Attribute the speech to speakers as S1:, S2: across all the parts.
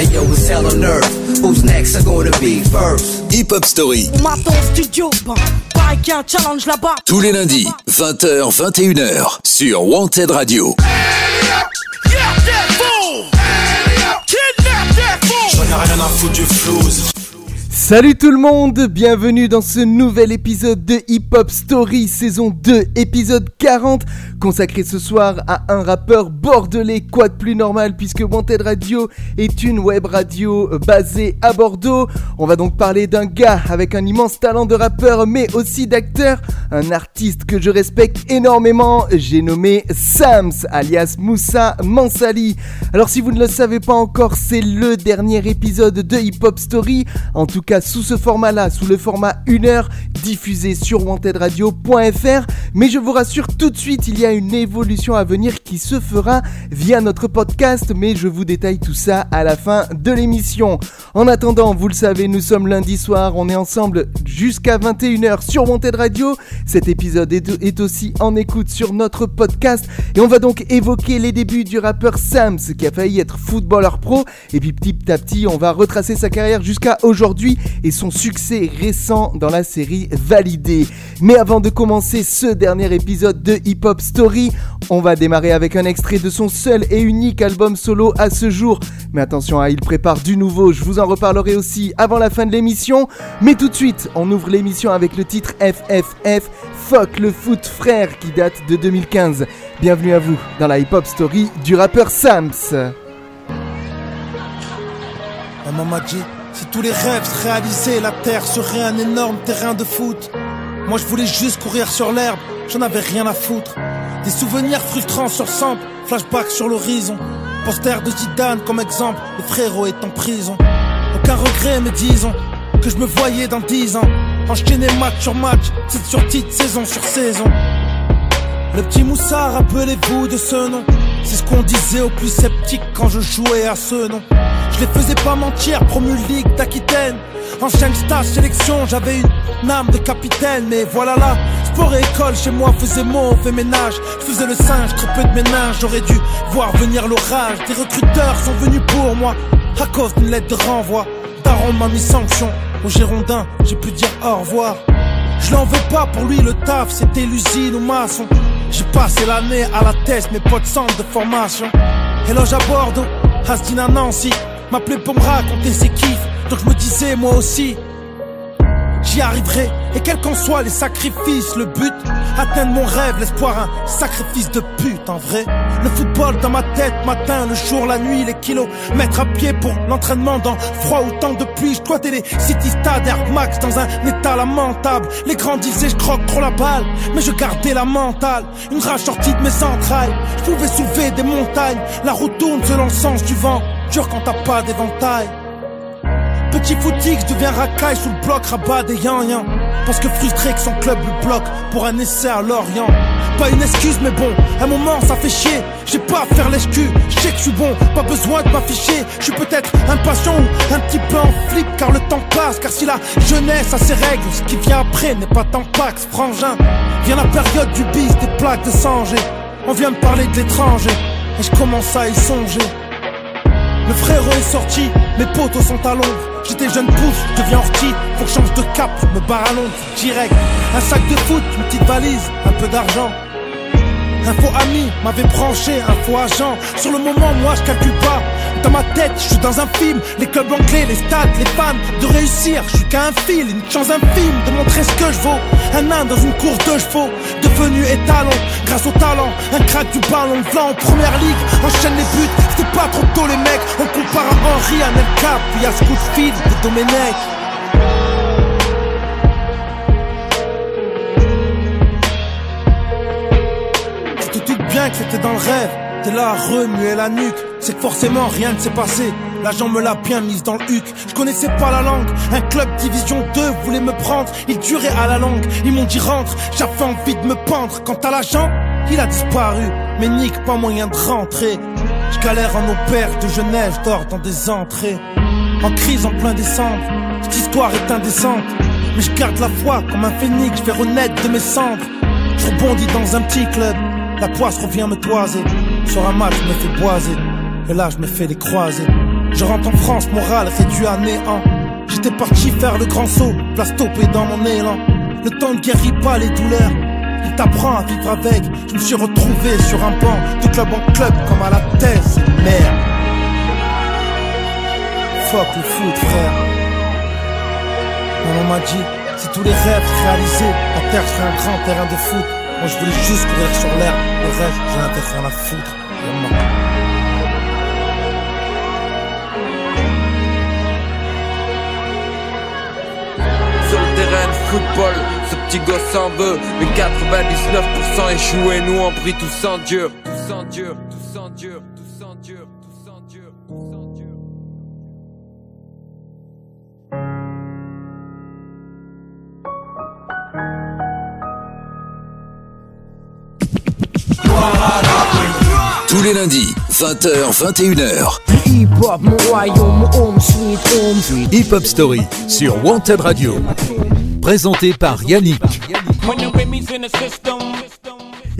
S1: Hey yo, it's hell on earth. Who's next? Are gonna be first?
S2: Hip Hop Story.
S3: Studio, pareil qu'il y a un challenge là-bas.
S2: Tous les lundis, 20h, 21h, sur Wanted Radio.
S4: J'en ai rien à foutre du flouze.
S5: Salut tout le monde, bienvenue dans ce nouvel épisode de Hip Hop Story saison 2, épisode 40, consacré ce soir à un rappeur bordelais, quoi de plus normal puisque Wanted Radio est une web radio euh, basée à Bordeaux. On va donc parler d'un gars avec un immense talent de rappeur mais aussi d'acteur, un artiste que je respecte énormément, j'ai nommé Sams alias Moussa Mansali. Alors si vous ne le savez pas encore, c'est le dernier épisode de Hip Hop Story, sous ce format-là, sous le format 1 heure, diffusé sur wantedradio.fr. Mais je vous rassure tout de suite, il y a une évolution à venir qui se fera via notre podcast, mais je vous détaille tout ça à la fin de l'émission. En attendant, vous le savez, nous sommes lundi soir, on est ensemble jusqu'à 21h sur Wanted Radio. Cet épisode est aussi en écoute sur notre podcast et on va donc évoquer les débuts du rappeur Sams qui a failli être footballeur pro et puis petit à petit on va retracer sa carrière jusqu'à aujourd'hui et son succès récent dans la série Validé. Mais avant de commencer ce dernier épisode de Hip Hop Story, on va démarrer avec un extrait de son seul et unique album solo à ce jour. Mais attention, hein, il prépare du nouveau, je vous en reparlerai aussi avant la fin de l'émission. Mais tout de suite, on ouvre l'émission avec le titre FFF, Fuck le foot frère qui date de 2015. Bienvenue à vous dans la Hip Hop Story du rappeur Sams.
S4: Si tous les rêves se réalisaient, la terre serait un énorme terrain de foot. Moi je voulais juste courir sur l'herbe, j'en avais rien à foutre. Des souvenirs frustrants sur sample, flashback sur l'horizon. Poster de Zidane comme exemple, le frérot est en prison. Aucun regret, mais disons que je me voyais dans 10 ans. Enchaîner match sur match, titre sur titre, saison sur saison. Le petit Moussa, rappelez-vous de ce nom. C'est ce qu'on disait aux plus sceptiques quand je jouais à ce nom. Je les faisais pas mentir, promu Ligue d'Aquitaine. Ancienne stage sélection, j'avais une âme de capitaine. Mais voilà là, sport et école chez moi faisait mauvais ménage. Je faisais le singe, très peu de ménage. J'aurais dû voir venir l'orage. Des recruteurs sont venus pour moi à cause d'une lettre de renvoi. Daron m'a mis sanction. Au Girondin, j'ai pu dire au revoir. Je l'en veux pas pour lui, le taf, c'était l'usine ou maçon. J'ai passé l'année à la test, mes potes centre de formation. Éloge à Bordeaux, Astin à Nancy. M'appelait pour me raconter ses kiffs, donc je me disais moi aussi. J'y arriverai, et quels qu'en soient les sacrifices, le but, atteindre mon rêve, l'espoir, un sacrifice de pute en vrai. Le football dans ma tête, matin, le jour, la nuit, les kilos, mettre à pied pour l'entraînement dans froid ou temps de pluie. Je dois les City Stade Air Max dans un état lamentable. Les grands disaient je croque trop la balle, mais je gardais la mentale. Une rage sortie de mes entrailles, je pouvais soulever des montagnes. La route tourne selon le sens du vent, dur quand t'as pas d'éventail. Petit footix devient racaille sous le bloc, rabat des yan yan. Parce que frustré que son club le bloque pour un essai à Lorient. Pas une excuse, mais bon, un moment ça fait chier. J'ai pas à faire l'escu, je sais que je suis bon, pas besoin de m'afficher. Je suis peut-être impatient ou un petit peu en flip car le temps passe. Car si la jeunesse a ses règles, ce qui vient après n'est pas tant pax, frangin. Vient la période du bis, des plaques de sanger. On vient me parler de l'étranger, et je commence à y songer. Le frérot est sorti, mes potos sont à l'ombre. J'étais jeune pousse, je deviens que je change de cap, me barre à Londres, direct. Un sac de foot, une petite valise, un peu d'argent. Un faux ami m'avait branché, un faux agent. Sur le moment, moi je calcule pas. Je suis dans un film. Les clubs anglais, les stades, les fans. De réussir, je suis qu'à un fil. Une chance infime de montrer ce que je vaux. Un âne dans une course de chevaux. Devenu étalon, grâce au talent. Un crack du ballon blanc en première ligue. Enchaîne les buts, c'était pas trop tôt les mecs. On compare à Henri, à Nel Cap. Puis à Scootfield de Domenech. Bien que c'était dans le rêve. T'es là à remuer la nuque. C'est que forcément rien ne s'est passé. L'agent me l'a bien mise dans le huc. Je connaissais pas la langue. Un club division 2 voulait me prendre. Il durait à la langue. Ils m'ont dit rentre. J'avais envie de me pendre. Quant à l'agent, il a disparu. Mais nique pas moyen de rentrer. Je galère en opère de Genève. Dors dans des entrées. En crise en plein décembre. Cette histoire est indécente. Mais je garde la foi comme un phénix. Je vais renaître de mes cendres. Je rebondis dans un petit club. La poisse revient me toiser. Sur un match, je me fais boiser. Et là, je me fais les croiser. Je rentre en France, moral réduit à néant. J'étais parti faire le grand saut, place topée dans mon élan. Le temps ne guérit pas les douleurs, il t'apprend à vivre avec. Je me suis retrouvé sur un banc de club en club comme à la thèse, merde. Fuck le foot, frère. Maman m'a dit, si tous les rêves réalisés, la terre serait un grand terrain de foot. Moi je voulais juste courir sur l'air, le reste j'en avais rien à foutre.
S6: Sur football, ce petit gosse en veut Mais 99% échoué, nous on prie tous en dur Tous en dur, tous en dur, tous en dur, tous en dur, tous en dur
S2: Tous les lundis, 20h, 21h.
S3: Hip-hop, mon royaume, home sweet home.
S7: Hip Hop Story sur Wanted Radio. Présenté par Yannick.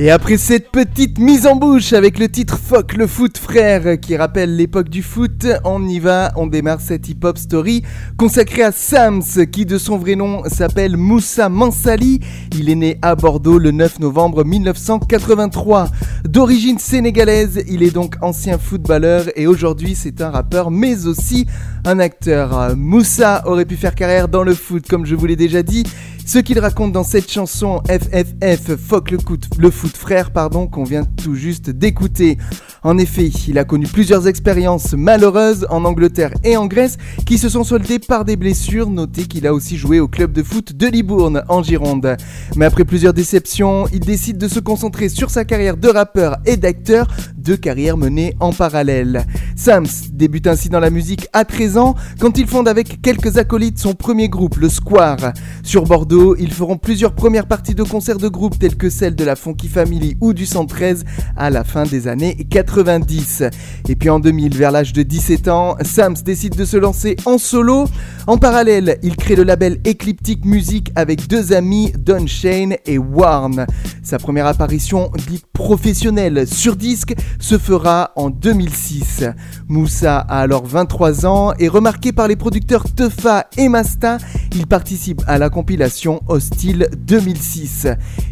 S5: Et après cette petite mise en bouche avec le titre Fuck le foot frère qui rappelle l'époque du foot, on y va, on démarre cette hip-hop story consacrée à Sams qui de son vrai nom s'appelle Moussa Mansali. Il est né à Bordeaux le 9 novembre 1983. D'origine sénégalaise, il est donc ancien footballeur et aujourd'hui c'est un rappeur mais aussi un acteur. Moussa aurait pu faire carrière dans le foot comme je vous l'ai déjà dit. Ce qu'il raconte dans cette chanson FFF, Fuck le, le foot frère, pardon, qu'on vient tout juste d'écouter. En effet, il a connu plusieurs expériences malheureuses en Angleterre et en Grèce qui se sont soldées par des blessures. Notez qu'il a aussi joué au club de foot de Libourne en Gironde. Mais après plusieurs déceptions, il décide de se concentrer sur sa carrière de rappeur et d'acteur, deux carrières menées en parallèle. Sams débute ainsi dans la musique à 13 ans quand il fonde avec quelques acolytes son premier groupe, le Square. Sur Bordeaux, ils feront plusieurs premières parties de concerts de groupe telles que celles de la Funky Family ou du 113 à la fin des années 90. Et puis en 2000, vers l'âge de 17 ans, Sams décide de se lancer en solo. En parallèle, il crée le label Ecliptic Music avec deux amis, Don Shane et Warren. Sa première apparition dite professionnelle sur disque se fera en 2006. Moussa a alors 23 ans et remarqué par les producteurs Tefa et Masta, il participe à la compilation Hostile 2006.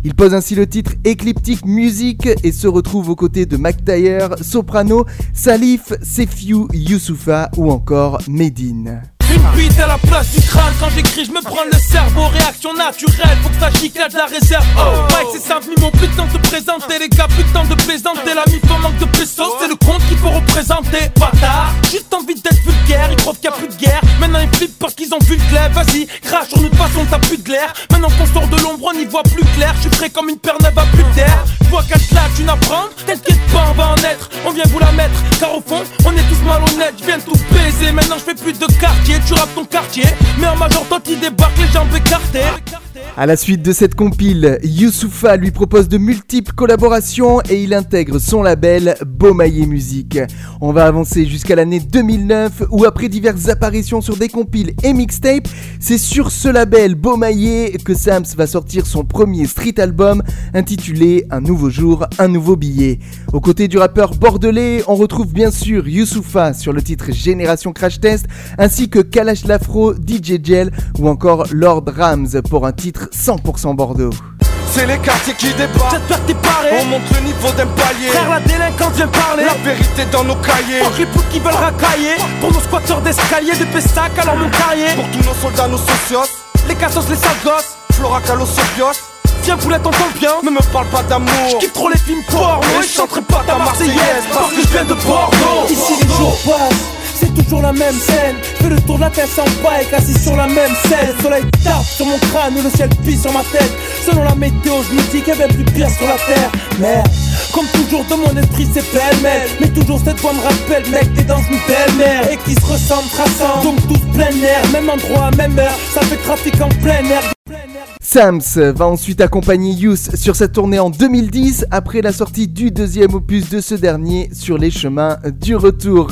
S5: Il pose ainsi le titre Ecliptic Music et se retrouve aux côtés de McTayer, Soprano, Salif, Sefiu, Youssoufa ou encore Medine.
S4: Une bite à la place du crâne. Quand j'écris je me prends le cerveau. Réaction naturelle Faut que ça chicle de la réserve. Oh. Mike c'est simple Mis mon putain de te présenter. Les gars putain de plaisanter. La mif en manque de pesos C'est le compte qu'il faut représenter Vas-y crache sur nous de façon t'as plus de glaire. Maintenant qu'on sort de l'ombre on y voit plus clair. Je suis frais comme une perle à plus terre. Vois qu'à là tu n'apprends T'inquiète pas on va en être. On vient vous la mettre Car au fond on est tous malhonnêtes. Je viens tout baiser Maintenant je fais plus de quartier. Tu rappes ton quartier. Mais en major, toi qui débarque, les jambes écartées.
S5: À la suite de cette compile, Youssoufa lui propose de multiples collaborations et il intègre son label Beaumaillé Musique. On va avancer jusqu'à l'année 2009 où après diverses apparitions sur des compiles et mixtapes, c'est sur ce label Beaumaillé que Sams va sortir son premier street album intitulé Un nouveau jour, un nouveau billet. Aux côtés du rappeur bordelais, on retrouve bien sûr Youssoufa sur le titre Génération Crash Test ainsi que Kalash Lafro, DJ Gel ou encore Lord Rams pour un titre 100% Bordeaux.
S8: C'est les quartiers qui débattent.
S4: J'espère que t'es paré.
S8: On monte le niveau d'un palier.
S4: Frère, la délinquance vient parler.
S8: La vérité dans nos cahiers.
S4: Fuck les poutes qui veulent racailler. Pour nos squatteurs d'escalier, de Pessac, alors mon carrier.
S8: Pour tous nos soldats, nos socios.
S4: Les cassos, les sales gosses.
S8: Flora Calosobios.
S4: Viens poulet, t'entends bien.
S8: Ne me parle pas d'amour.
S4: J'kiffe trop les films porno.
S8: Et je chanterai pas ta Marseillaise.
S4: Parce que je viens de Bordeaux. Ici, les jours passent. C'est toujours la même scène, fais le tour de la tête sans bike, assis sur la même scène. Le soleil tape sur mon crâne, le ciel pisse sur ma tête. Selon la météo, je me dis qu'il y avait plus pire sur la terre. Merde, comme toujours dans mon esprit c'est pêle-mêle. Mais toujours cette voix me rappelle, mec, t'es dans une belle mer. Et qui se ressemble, traçant, donc tous plein air, même endroit, même heure. Ça fait trafic en plein air.
S5: Sams va ensuite accompagner Youth sur sa tournée en 2010 après la sortie du deuxième opus de ce dernier sur les chemins du retour.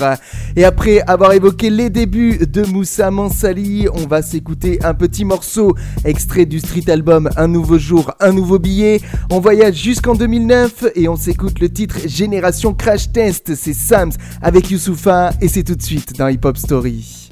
S5: Et après avoir évoqué les débuts de Moussa Mansali, on va s'écouter un petit morceau extrait du street album Un nouveau jour, un nouveau billet. On voyage jusqu'en 2009 et on s'écoute le titre Génération Crash Test. C'est Sams avec Youssoufa et c'est tout de suite dans Hip Hop Story.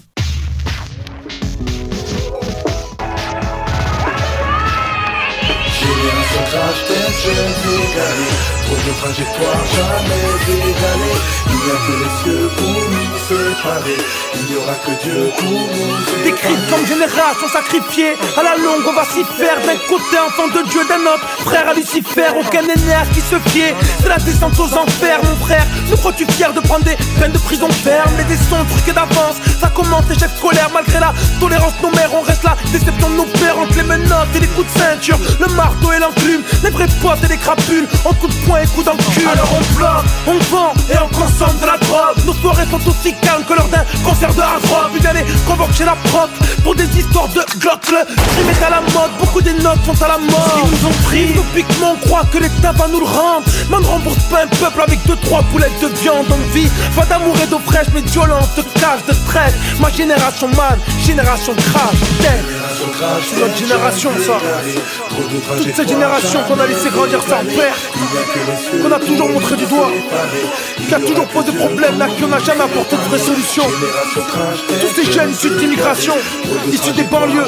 S9: Crash test, je égalé Trop de jamais égalées Il n'y a que les cieux pour nous séparer. Il n'y aura que Dieu pour nous séparer.
S4: Décrite comme génération sacrifiée À la longue on va s'y faire D'un côté enfant de Dieu, d'un autre. Frère à Lucifer Aucun énergie qui se fiait. C'est la descente aux enfers mon frère. Nous crois-tu fier de prendre des peines de prison ferme Mais des sons truqués d'avance? Ça commence l'échec scolaire Malgré la tolérance nos mères On reste la déception de nos pères. Entre les menottes et les coups de ceinture Le marteau et l'enclume. Les vrais potes et les crapules En coups de poing et dans le cul. Alors on bloque, on vend et on consomme de la drogue. Nos soirées sont aussi calmes que lors d'un concert de hard rock. Puis les convoque chez la proc Pour des histoires de glock Le crime est à la mode, beaucoup des notes sont à la mort Ils nous ont pris, utopiquement on croit que l'État va nous le rendre. Mais on ne rembourse pas un peuple avec deux trois boulettes de viande On vie, pas d'amour et d'eau fraîche mais de violence, de cash, de stress Ma génération man, génération crash, C'est notre génération ça Toute cette génération qu'on a laissé grandir sans père qu'on a toujours montré du doigt, qui a toujours posé problème, là, qui n'a jamais apporté de vraie solution. Tous ces jeunes issus d'immigration, issus des banlieues,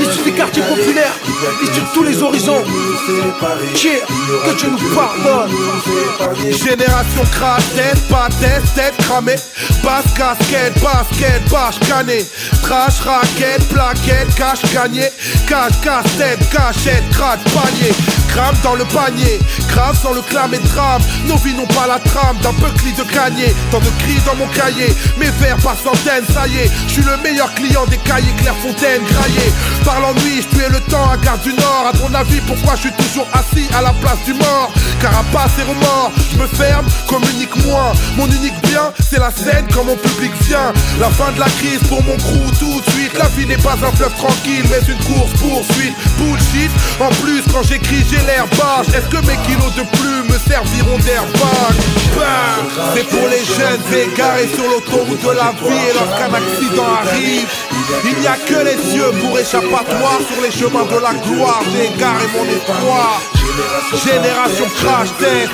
S4: issus des quartiers populaires, issus de tous les horizons. Qui que tu nous pardonnes.
S10: Génération crash, tête, pas tête, tête cramée. Basse casquette, basket, bâche canée. Trash, raquette, plaquette, cache gagné. Cache, casse-tête, cachette, craque, panier. Crame dans le panier, grave sans le clamer de drame. Nos vies n'ont pas la trame d'un buckly de canier. Tant de cris dans mon cahier, mes vers par centaines, ça y est. Je suis le meilleur client des cahiers Clairefontaine, graillé. Par l'ennui, je tuais le temps à Gare du Nord. À ton avis, pourquoi je suis toujours assis à la place du mort? Carapace et remords, je me ferme, communique moins. Mon unique bien, c'est la scène quand mon public vient. La fin de la crise pour mon crew tout de suite. La vie n'est pas un fleuve tranquille, mais une course poursuite. Bullshit. En plus, quand j'écris, j'ai l'air basse. Est-ce que mes kilos de plus me serviront d'airbag? C'est pour les jeunes égarés sur l'autoroute de la vie et lorsqu'un accident arrive, il n'y a que les cieux pour échappatoire sur les chemins de la gloire. J'ai égaré mon espoir. Génération crash tête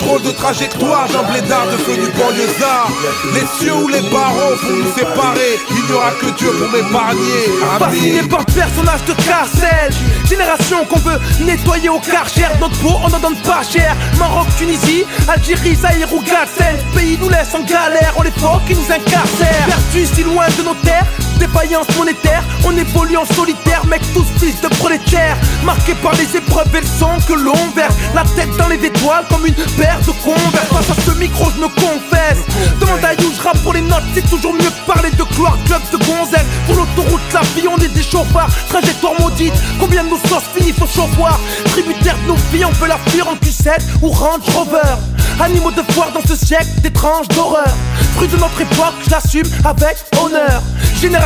S10: Trop de trajectoires d'un blédard devenu banlieusard. Les cieux ou les barreaux pour nous séparer. Il n'y aura que Dieu pour m'épargner.
S4: Fasciné par personnage de carcel. Génération qu'on veut nettoyer au karcher. Notre peau on en donne pas cher. Maroc, Tunisie, Algérie, Zaïre ou Gadsden Pays nous laisse en galère, on les qui nous incarcèrent. Perdu si loin de nos terres Défaillance monétaire, on évolue en solitaire Mec tous fils de prolétaires. Marqués par les épreuves et le sang que l'on verse. La tête dans les étoiles comme une paire de converse Face à ce micro je me confesse. Demande à You, je pour les notes C'est toujours mieux que parler de gloire, club de gonzesse Pour l'autoroute la vie on est des chauffards Trajectoire maudite, combien de nos sauces finissent au chauffoir? Tributaire de nos vies on peut la fuir en Q7 ou Range Rover. Animaux de foire dans ce siècle d'étranges d'horreur Fruit de notre époque, je l'assume avec honneur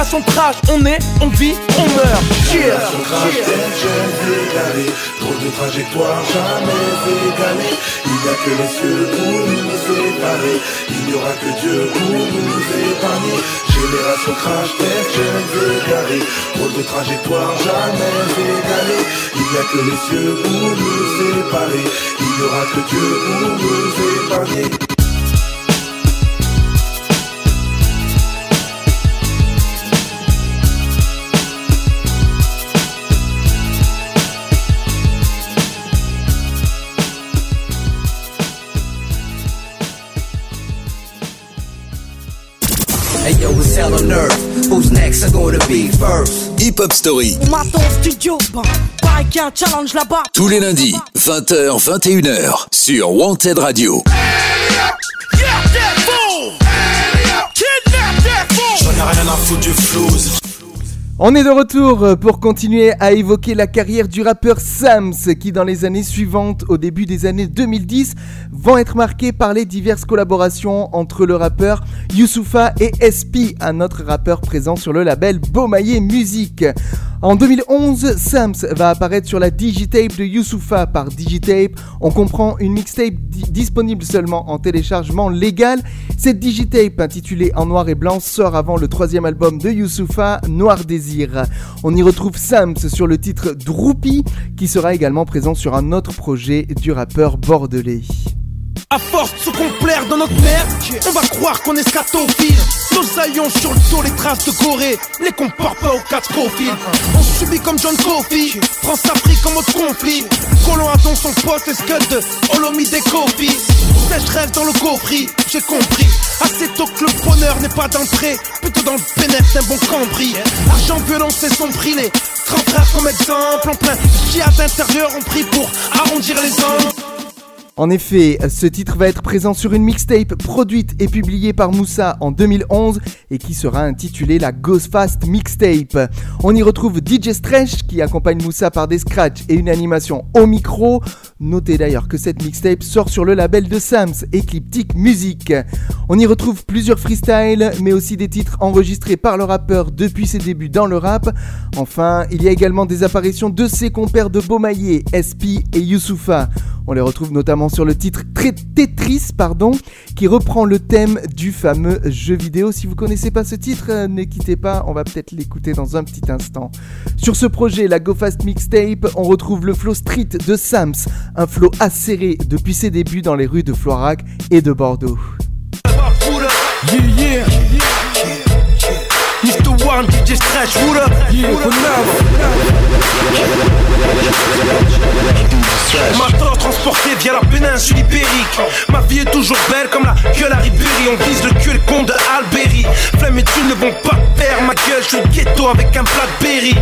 S4: Génération trash, on est, on vit, on meurt. Cheers,
S9: Trop de trajectoires jamais égalées. Il n'y a que les cieux pour nous séparer. Il n'y aura que Dieu pour nous épargner. Génération crash test, jeunes égarés. Trop de trajectoires jamais égalées. Il n'y a que les cieux pour nous séparer. Il n'y aura que Dieu pour nous épargner
S1: Hey yo, it's hell on earth. Who's next? Are gonna be first?
S2: Hip Hop Story.
S11: On m'attend au studio, bah, pareil qu'il y a un challenge là-bas.
S2: Tous les lundis, 20h, 21h, sur Wanted Radio.
S9: J'en ai rien à foutre du flouze.
S5: On est de retour pour continuer à évoquer la carrière du rappeur Sams qui dans les années suivantes, au début des années 2010, vont être marquées par les diverses collaborations entre le rappeur Youssoufa et SP, un autre rappeur présent sur le label Beaumaillé Musique. En 2011, Sams va apparaître sur la Digitape de Youssoufa par Digitape. On comprend une mixtape di- disponible seulement en téléchargement légal. Cette Digitape, intitulée En noir et blanc, sort avant le troisième album de Youssoufa, Noir On y retrouve Sams sur le titre Droopy, qui sera également présent sur un autre projet du rappeur bordelais.
S4: À force de se complaire dans notre merde, on va croire qu'on est scatophile. Nos aïons sur le dos, les traces de Corée, les compare pas aux quatre profils. On subit comme John Coffey, France-Afrique en mode conflit. Colon a donc son pote, les scuds de Olomide Kofi. Sèche-rêve dans le coffret, j'ai compris. Assez tôt que le bonheur n'est pas d'entrée, plutôt dans le bénéfice d'un bon cambri. Argent, violence et son prix, les 30 frères comme exemple. En plein djihad intérieur, on prie pour arrondir les angles.
S5: En effet, ce titre va être présent sur une mixtape produite et publiée par Moussa en 2011 et qui sera intitulée la Ghost Fast Mixtape. On y retrouve DJ Stretch qui accompagne Moussa par des scratchs et une animation au micro. Notez d'ailleurs que cette mixtape sort sur le label de Sams, Ecliptic Music. On y retrouve plusieurs freestyles, mais aussi des titres enregistrés par le rappeur depuis ses débuts dans le rap. Enfin, il y a également des apparitions de ses compères de Beaumaillé, SP et Youssoufa. On les retrouve notamment sur le titre Très Tetris, pardon, qui reprend le thème du fameux jeu vidéo. Si vous connaissez pas ce titre, euh, ne quittez pas, on va peut-être l'écouter dans un petit instant. Sur ce projet, la Go Fast Mixtape, on retrouve le flow street de Sams, un flow acéré depuis ses débuts dans les rues de Floirac et de Bordeaux.
S4: M'attend transporté via la péninsule ibérique. Ma vie est toujours belle comme la gueule à Ribéry. On vise le cul, le con de Alberi. Flemme et tu ne vont pas perdre ma gueule. Je suis ghetto avec un Blackberry.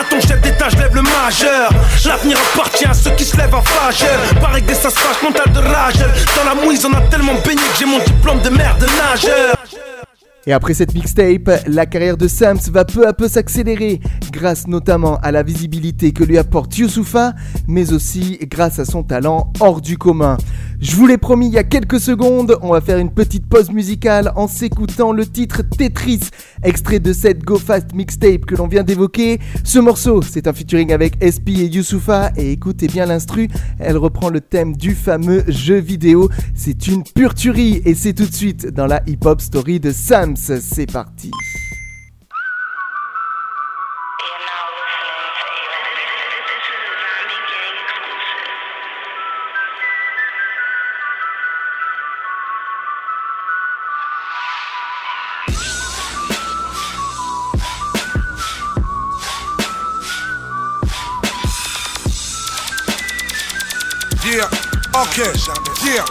S4: À ton chef d'état, je lève le majeur. L'avenir appartient à ceux qui se lèvent en fageur. Pareil que des sas fâches, mental de rage. Dans la mouise, on a tellement baigné que j'ai mon diplôme de merde de nageur.
S5: Et après cette mixtape, la carrière de Sams va peu à peu s'accélérer, grâce notamment à la visibilité que lui apporte Youssoufa, mais aussi grâce à son talent hors du commun. Je vous l'ai promis il y a quelques secondes, on va faire une petite pause musicale en s'écoutant le titre Tetris, extrait de cette Go Fast mixtape que l'on vient d'évoquer. Ce morceau, c'est un featuring avec SP et Youssoufa, et écoutez bien l'instru, elle reprend le thème du fameux jeu vidéo. C'est une pure tuerie, et c'est tout de suite dans la hip-hop story de Sams. C'est parti.
S10: Yeah, ok, yeah.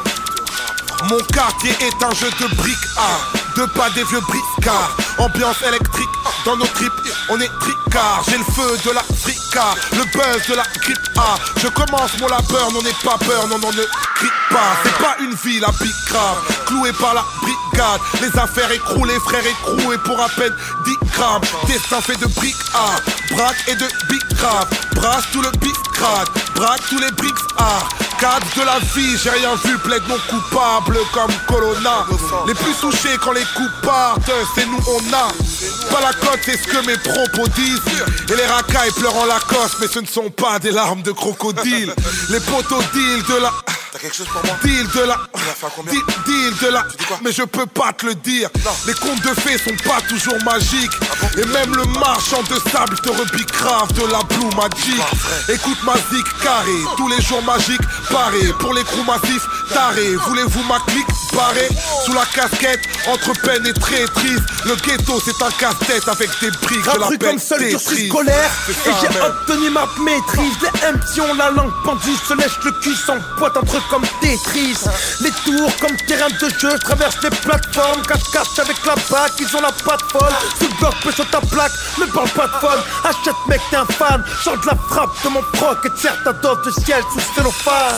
S10: Mon quartier est un jeu de briques A, de pas des vieux briscards. Ambiance électrique dans nos tripes, on est tricard. J'ai le feu de la frica, le buzz de la grippe A. Je commence mon labeur, n'en ai pas peur, non, non, ne crie pas. C'est pas une ville à pic grave, cloué par la brigade. Les affaires écroulées, frères écroués pour à peine 10 grammes. Destin fait de briques A, braque et de big. Brasse tout le crade, braque tous les bricks A. Cadre de la vie, j'ai rien vu, plaide mon coupable comme Colonna. Les plus touchés quand les coups partent, c'est nous on a. Pas la cote, c'est ce que mes propos disent. Et les racailles pleurent en Lacoste, mais ce ne sont pas des larmes de crocodile. Les poteaux deal de la.
S12: T'as quelque chose pour moi
S10: Deal de la.
S12: Combien
S10: Deal, deal de la.
S12: Tu dis quoi
S10: Mais je peux pas te le dire.
S12: Non.
S10: Les contes de fées sont pas toujours magiques. Et même le marchand de sable te repique grave de la Blue Magic. Écoute ma zik carré, tous les jours magiques, paré. Pour les crews massifs, taré. Voulez-vous ma clique barré Sous la casquette, entre peine et traîtrise? Le ghetto, c'est un casse-tête avec des briques de la
S4: comme seul cursus scolaire Et j'ai obtenu ma maîtrise Les MC ont la langue pendue Se lèche le cul sans boîte entre comme Tetris. Les tours comme terrain de jeu Je traverse les plateformes. Cache-cache avec la bac Ils ont la patte folle Sous bloc pêche ta plaque Ne parle pas de fun. Achète mec t'es un fan. De la frappe de mon proc Et serre ta dose de ciel sous cellophane.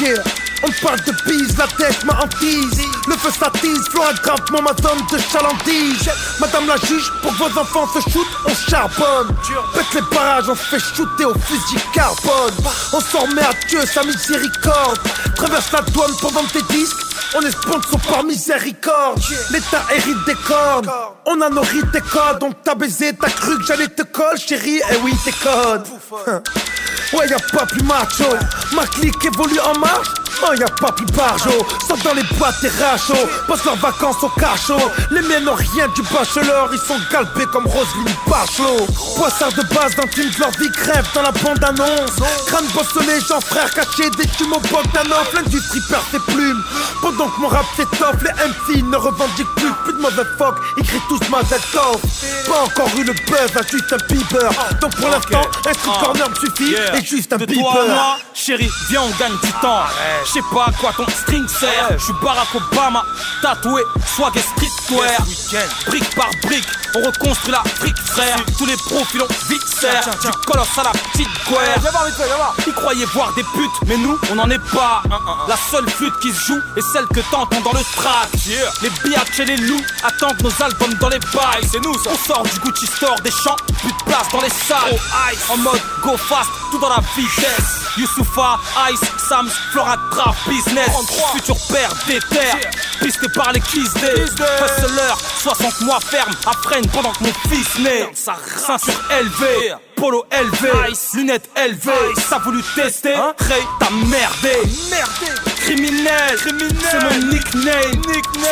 S4: Yeah. On parle de bise, la tête m'a hantise Le feu s'attise, flot gravement ma zone de chalandise Madame la juge, pour que vos enfants se shootent, on charbonne Pète les barrages, on se fait shooter au fusil carbone On s'emmerde, Dieu sa miséricorde Traverse la douane vendre tes disques On est sponsor par miséricorde. L'état hérite des cornes. On a nos rites et codes. Donc t'as baisé, t'as cru que j'allais te coller, chérie. Eh oui, t'es code. Ouais, y a pas plus macho. Ma clique évolue en marche. Oh, y a pas plus barjo. Sont dans les boîtes et rachos. Passent leurs vacances au cachot. Les miens n'ont rien du bachelor. Ils sont galbés comme Roselyne Bachelot. Poissard de base d'un film de leur vie crève dans la bande annonce. Crâne bosselé, gens frères cachés, des jumeaux Bogdanov. Du perd ses plumes. Pendant que mon rap s'étoffe, les MC ne revendiquent plus. Plus de mauvais fuck, ils crient tous Tov. Pas encore eu le buzz à juste un Bieber. Donc pour l'instant, un street corner me suffit? Et juste un
S12: De
S4: Bieber.
S12: toi à moi, chérie, viens on gagne du temps. Je sais pas à quoi ton string sert. Je suis Barack Obama, tatoué, swag et streetwear. Brique par brique, on reconstruit la fric frère. Tous les profils ont vite serre. Du colosse à la petite guerre. Ils croyaient voir des putes, mais nous, on n'en est pas. La seule flûte qui se joue est celle que t'entends dans le track. Les biatchs et les loups attendent nos albums dans les bails. C'est nous, On sort du Gucci Store, des champs, plus de place dans les salles. En mode go fast, tout dans la vitesse. Youssoufa, Ice, Sams, Flora Trap, Business. Futur père des terres, pisté par les kiss day. Hustler, 60 mois ferme, apprennent pendant que mon fils naît. Ceinture élevée. Polo élevé, lunettes élevées, ça voulu tester, Ray t'as merdé, criminel, c'est mon nickname,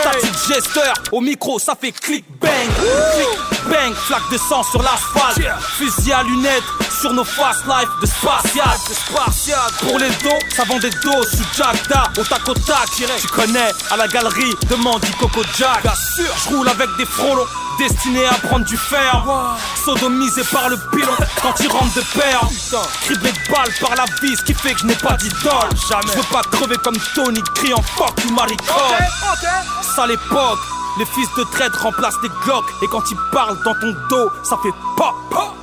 S12: statique gesteur, au micro ça fait click bang, click bang, flaque de sang sur l'asphalte, fusil à lunettes sur nos fast life de spartiate, pour les dos, ça vend des dos sous Jackda, au tac au tac, tu connais, à la galerie, demande du Coco Jack, je roule avec des frolons, destinés à prendre du fer, sodomisé par le pilon, quand il rentre de paire, criblé de balles par la vis, qui fait que je n'ai pas d'idole, je veux pas crever comme Tony, criant fuck you maricole, sale époque, les fils de traître remplacent des glocks, et quand ils parlent dans ton dos, ça fait pop, pop.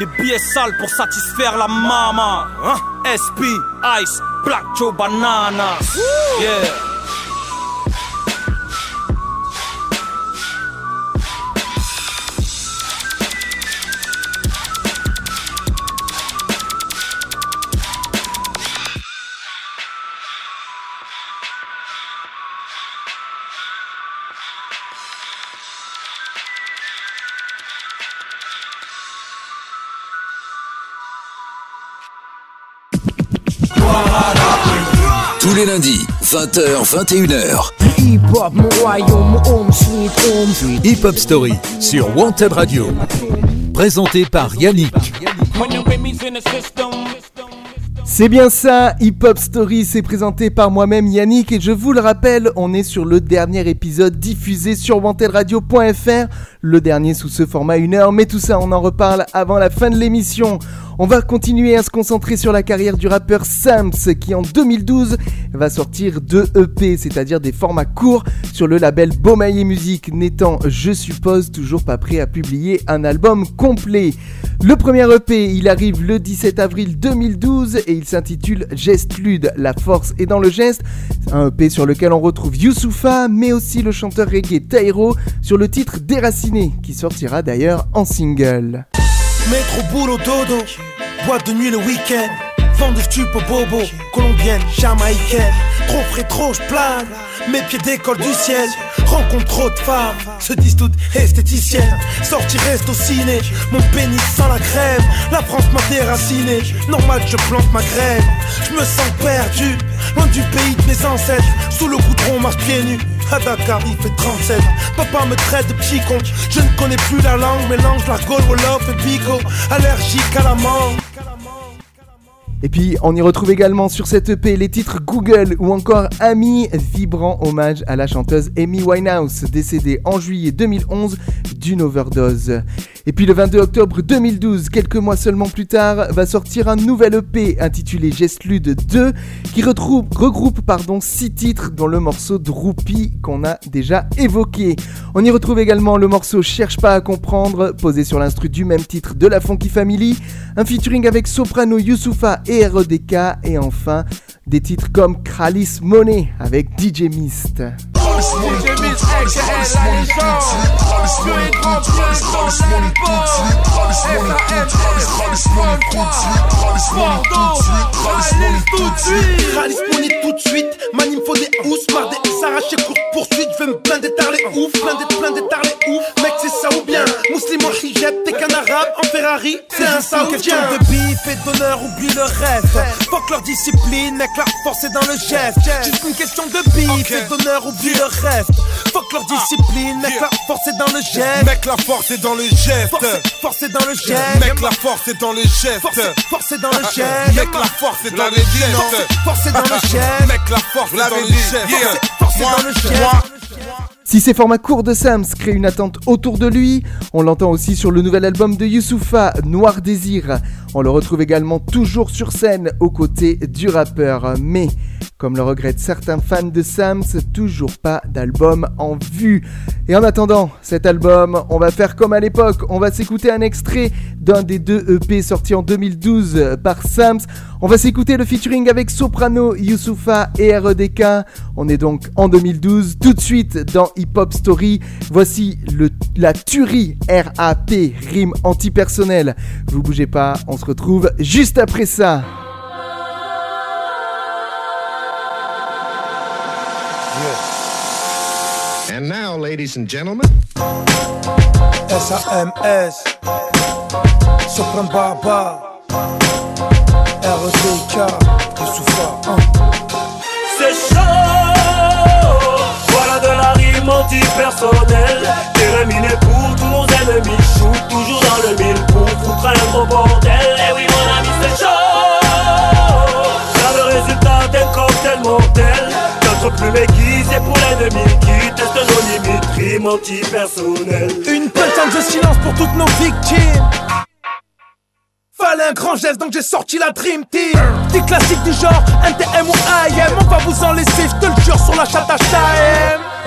S12: Des billets sales pour satisfaire la mama. Hein? SP, Ice, Black Joe Banana. Yeah.
S2: Les lundis, 20h, 21h.
S3: Hip hop, mon royaume, mon home sweet home.
S7: Hip Hop Story sur Wanted Radio. Présenté par Yannick.
S5: C'est bien ça, Hip Hop Story, c'est présenté par moi-même Yannick et je vous le rappelle, on est sur le dernier épisode diffusé sur wantedradio.fr, le dernier sous ce format 1 heure, mais tout ça on en reparle avant la fin de l'émission. On va continuer à se concentrer sur la carrière du rappeur Sams qui en 2012 va sortir deux EP, c'est-à-dire des formats courts sur le label Beaumaillé Musique, n'étant, je suppose, toujours pas prêt à publier un album complet. Le premier EP, il arrive le 17 avril 2012 et il s'intitule Gestude, la force est dans le geste. Un EP sur lequel on retrouve Youssoufa, mais aussi le chanteur reggae Tairo sur le titre Déraciné, qui sortira d'ailleurs en single.
S4: Métro, boulot, dodo, boîte de nuit le week-end. Vent de stup au bobo, colombienne, jamaïcaine. Trop frais, trop j'plane, mes pieds décollent du ciel. Rencontre trop de femmes, se disent toutes esthéticiennes. Sortie reste au ciné, mon pénis sans la crème. La France m'a déraciné, normal je plante ma graine. Je me sens perdu, loin du pays de mes ancêtres. Sous le goudron, marche pieds nus. À Dakar, il fait 37. Papa me traite de petit con. Je ne connais plus la langue, mélange la Gaule, Wolof et Bigo. Allergique à la mangue.
S5: Et puis on y retrouve également sur cette EP les titres Google ou encore Ami, vibrant hommage à la chanteuse Amy Winehouse, décédée en juillet 2011 d'une overdose. Et puis le 22 octobre 2012, quelques mois seulement plus tard, va sortir un nouvel EP intitulé Gestlude 2 qui retrouve, regroupe pardon, 6 titres dont le morceau Droopy qu'on a déjà évoqué. On y retrouve également le morceau Cherche pas à comprendre, posé sur l'instru du même titre de la Funky Family, un featuring avec Soprano Youssoufa et REDK et enfin des titres comme Kralis Money avec DJ Mist.
S4: Tout de suite, il me faut des housses, marre des arrachés courte poursuite, je me blinder tard les ouf, tard les ouf, mec c'est ça ou bien, t'es qu'un arabe, en Ferrari, c'est un saoudien. de bif et d'honneur, oublie le reste, fuck leur discipline, mec la force est dans le geste, juste une question de bif et d'honneur, oublie le reste, fuck leur discipline, mec la force est dans le geste,
S10: Mec, la force est dans le geste.
S4: force est dans le geste,
S10: Mec, la force est dans le geste.
S4: force, force est dans le geste,
S10: Mec, la force est dans le geste.
S4: force est dans le geste,
S10: Mec, la force est dans le geste.
S4: force est dans le geste.
S5: Si ces formats courts de Sams créent une attente autour de lui, on l'entend aussi sur le nouvel album de Youssoufa, Noir Désir. On le retrouve également toujours sur scène aux côtés du rappeur. Mais, comme le regrettent certains fans de Sams, toujours pas d'album en vue. Et en attendant cet album, on va faire comme à l'époque, on va s'écouter un extrait d'un des deux EP sortis en 2012 par Sams. On va s'écouter le featuring avec Soprano, Youssoufa et REDK. On est donc en 2012, tout de suite dans Hip Hop Story. Voici la tuerie RAP, rime antipersonnelle. Vous bougez pas, se retrouve juste après ça.
S13: And now, ladies and gentlemen,
S4: S-A-M-S Sopran Baba. REDK.
S14: C'est chaud. Voilà de la rime antipersonnelle. Terminé pour tous nos ennemis. Shoot toujours dans le mille pour foutre un gros bordel Notre plume aiguisée pour l'ennemi Qui teste nos limites Rime antipersonnelle
S4: Une putain de silence pour toutes nos victimes. Fallait un grand geste donc j'ai sorti la Dream Team. Des classiques du genre NTM ou AM On va vous en laisser, je te le jure sur la chatte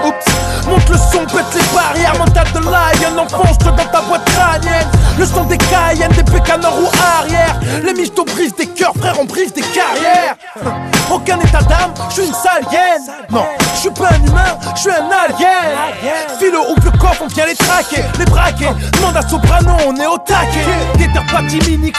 S4: Oups, monte le son, pète les barrières Mental de lion, enfonce-toi dans ta boîte crânienne Le son des Cayennes, des pécanors ou arrière. Les michtos brisent des cœurs, frère, on brise des carrières. Aucun état d'âme, je suis une salienne Non, je suis pas un humain, je suis un alien. File ou le coffre, on vient les traquer, les braquer. Demande à Soprano, on est au taquet. Déterre pas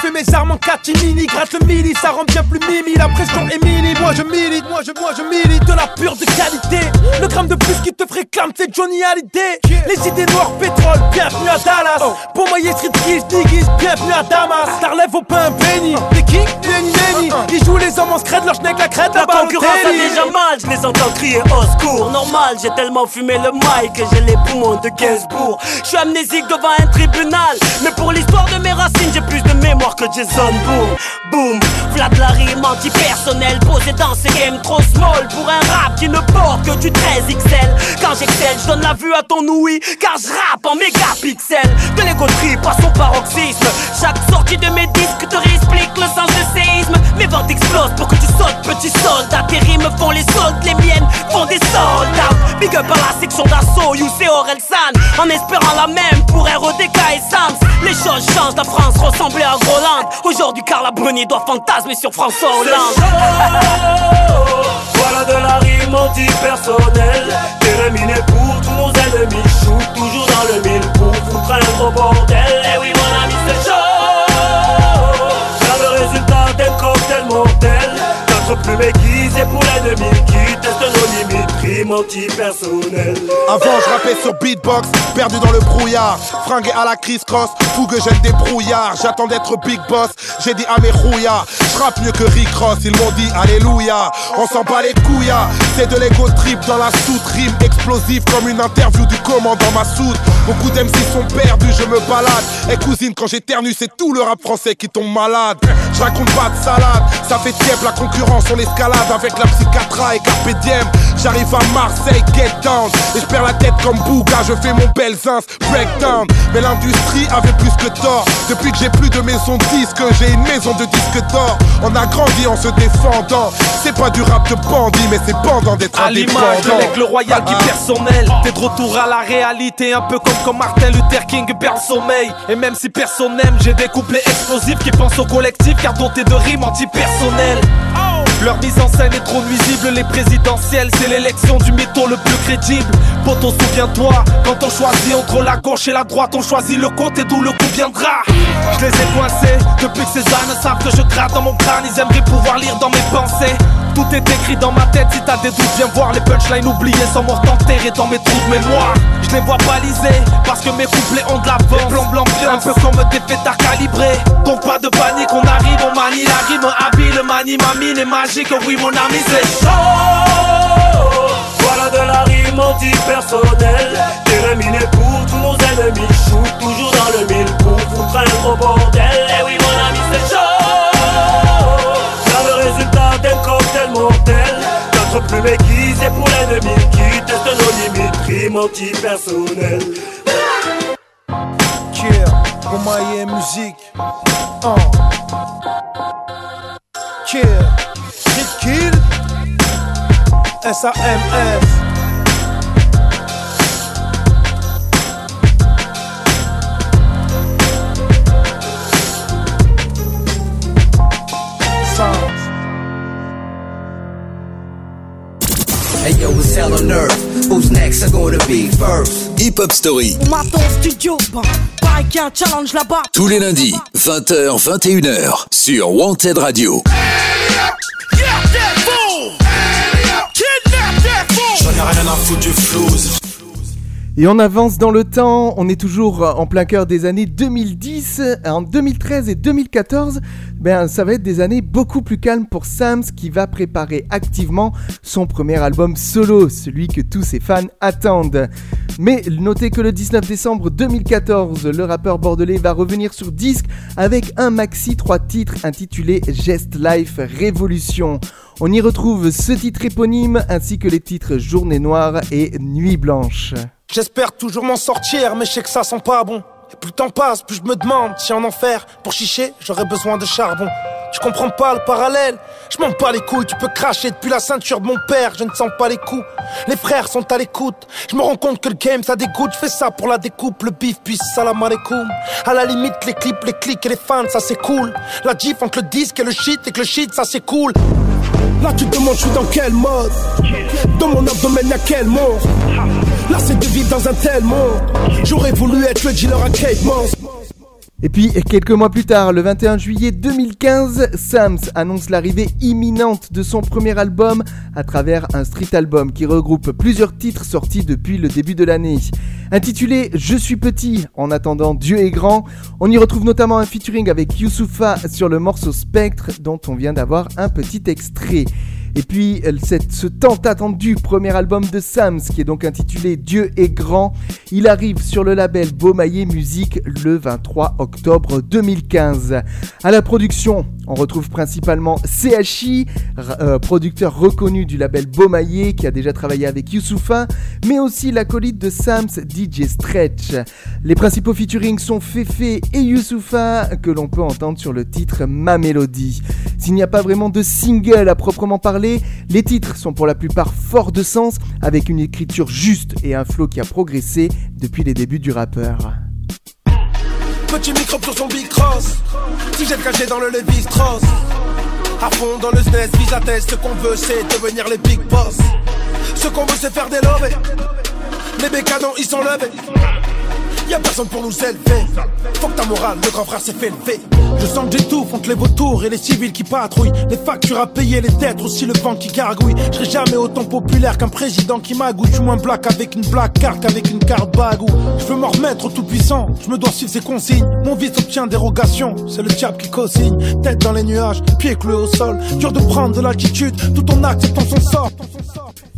S4: fais mes armes en catimini. Gratte le mili, ça rend bien plus mimi. La pression est mini, moi je milite, moi je, moi je milite De la pure de qualité. Le gramme de plus qui te réclame, c'est Johnny Hallyday. Les idées noires, pétrole, bienvenue à Dallas. Pour mailler street kiss, niggas, bienvenue à Damas. Ça relève au pain béni Des kicks, nenni, nenni Ils jouent les hommes en scred, leur schneck, la crête,
S14: La concurrence a déjà mal, je les entends crier au secours. Normal, j'ai tellement fumé le mic que j'ai les poumons de Gainsbourg. Je suis amnésique devant un tribunal Mais pour l'histoire de mes racines, j'ai plus de mémoire que Jason Bourne. Boom, flat la rime anti-personnelle Posée dans ces games trop small Pour un rap qui ne porte que du 13 XL Quand j'excelle, je donne la vue à ton ouïe. Car je rappe en mégapixels. De l'ego trip à son paroxysme. Chaque sortie de mes disques te réexplique le sens du séisme. Mes ventes explosent pour que tu sautes, petit soldat. Tes rimes font les soldes, les miennes font des soldats Big up à la section d'assaut, You c'est Orelsan En espérant la même pour RODK et Sams Les choses changent, la France ressemblait à Groland Aujourd'hui Carla Bruni doit fantasmer sur François Hollande Pour tous nos ennemis. Shoot toujours dans le mille pour foutre un gros bordel. Eh oui mon ami c'est chaud. C'est le résultat d'un cocktail mortel. Notre plume aiguisée pour l'ennemi Qui teste nos limites. Rime antipersonnelle
S10: Avant je rappais sur beatbox, perdu dans le brouillard. Fringué à la criss cross, fougue j'aime des brouillards J'attends d'être big boss, j'ai dit à mes rouillards Je rappe mieux que Rick Ross, ils m'ont dit alléluia. On s'en bat les couillas, c'est de l'ego trip dans la soute Rime explosive comme une interview du commandant Massoud. Beaucoup d'MC sont perdus, je me balade Et cousine quand j'éternue c'est tout le rap français qui tombe malade. Je raconte pas de salade, ça fait tiep la concurrence on escalade avec la psychiatra et Carpe Diem. J'arrive à Marseille, get down. Et je perds la tête comme Bouga, je fais mon belzins breakdown. Mais l'industrie avait plus que tort. Depuis que j'ai plus de maison de disques J'ai une maison de disques d'or. On a grandi en se défendant. C'est pas du rap de bandit Mais c'est bandant d'être
S15: À l'image de
S10: indépendant
S15: l'aigle royal qui
S10: Ah.
S15: personnel. T'es de retour à la réalité Un peu comme quand Martin Luther King perd le sommeil. Et même si personne n'aime J'ai des couplets explosifs qui pensent au collectif Car dotés de rimes antipersonnelles Leur mise en scène est trop nuisible, les présidentielles, c'est l'élection du mytho le plus crédible. Poto, souviens-toi, quand on choisit entre la gauche et la droite, on choisit le côté d'où le coup viendra. Je les ai coincés depuis que ces ânes savent que je gratte dans mon crâne, ils aimeraient pouvoir lire dans mes pensées. Tout est écrit dans ma tête, si t'as des doutes, viens voir les punchlines oubliées sont mortes enterrées dans mes trous de mémoire. Je les vois balisés parce que mes couplets ont de la vente. Blanc, blanc, un peu comme des pétards calibrés. Donc pas de panique, on arrive, on manie la rime habile, manie ma mine est Oui, mon ami, c'est chaud.
S14: Voilà de la rime anti-personnelle. Terminé pour tous nos ennemis. Shoot toujours dans le mille pour foutre un gros bordel. Eh oui mon ami c'est chaud. Là le résultat d'un cocktail mortel. Notre plume aiguisée pour l'ennemi Qui teste nos limites. Rime anti-personnelle.
S4: Kill, mailler musique. Oh. Kill, hit kill.
S1: Hey yo, it's hell on earth. Who's next? Are gonna be first?
S2: Hip Hop Story.
S11: On m'attend au studio, bah, un challenge là-bas.
S2: Tous les lundis, 20h, 21h, sur Wanted Radio.
S8: Flouze.
S5: Et on avance dans le temps, on est toujours en plein cœur des années 2010, en 2013 et 2014, ben ça va être des années beaucoup plus calmes pour Sams qui va préparer activement son premier album solo, celui que tous ses fans attendent. Mais notez que le 19 décembre 2014, le rappeur bordelais va revenir sur disque avec un maxi 3 titres intitulé Gest Life Révolution. On y retrouve ce titre éponyme ainsi que les titres Journée Noire et Nuit Blanche.
S4: J'espère toujours m'en sortir, mais je sais que ça sent pas bon. Plus le temps passe, plus je me demande si en enfer, pour chicher, j'aurais besoin de charbon. Je comprends pas le parallèle, je m'en bats les couilles, tu peux cracher depuis la ceinture de mon père, je ne sens pas les coups. Les frères sont à l'écoute, je me rends compte que le game ça dégoûte, je fais ça pour la découpe, le bif puis salam alaikum. À la limite, les clips, les clics et les fans, ça c'est cool. La diff entre le disque et le shit et que le shit, ça c'est cool. Là tu te demandes je suis dans quel mode? Dans mon abdomen y'a quel mort?
S5: Et puis, quelques mois plus tard, le 21 juillet 2015, Sams annonce l'arrivée imminente de son premier album à travers un street album qui regroupe plusieurs titres sortis depuis le début de l'année. Intitulé Je suis petit, en attendant Dieu est grand, on y retrouve notamment un featuring avec Youssoufa sur le morceau Spectre dont on vient d'avoir un petit extrait. Et puis, ce tant attendu premier album de Sams, qui est donc intitulé Dieu est grand, il arrive sur le label Beaumaillé Musique le 23 octobre 2015. À la production, on retrouve principalement CHI, euh, producteur reconnu du label Beaumaillé, qui a déjà travaillé avec Youssoufa, mais aussi l'acolyte de Sams, DJ Stretch. Les principaux featuring sont Fefe et Youssoufa, que l'on peut entendre sur le titre Ma Mélodie. S'il n'y a pas vraiment de single à proprement parler, les titres sont pour la plupart forts de sens, avec une écriture juste et un flow qui a progressé depuis les débuts du rappeur.
S4: Petit micro sur son big cross. J'ai caché dans le Levi Strauss. À fond dans le SNES, vis à test. Ce qu'on veut c'est devenir les big boss. Ce qu'on veut c'est faire des lovés. Les bécanons ils sont levés Y'a personne pour nous élever. Faut que ta morale, le grand frère s'est fait lever. Je sens que j'étouffe entre les vautours et les civils qui patrouillent. Les factures à payer, les têtes, aussi le vent qui gargouille. Je serai jamais autant populaire qu'un président qui magouille. Je suis moins black avec une black carte qu'avec une carte bagou. Je veux m'en remettre au tout puissant. Je me dois suivre ses consignes. Mon vice obtient dérogation. C'est le diable qui co-signe. Tête dans les nuages, pieds cloués au sol. Dur de prendre de l'altitude, tout en acceptant son sort.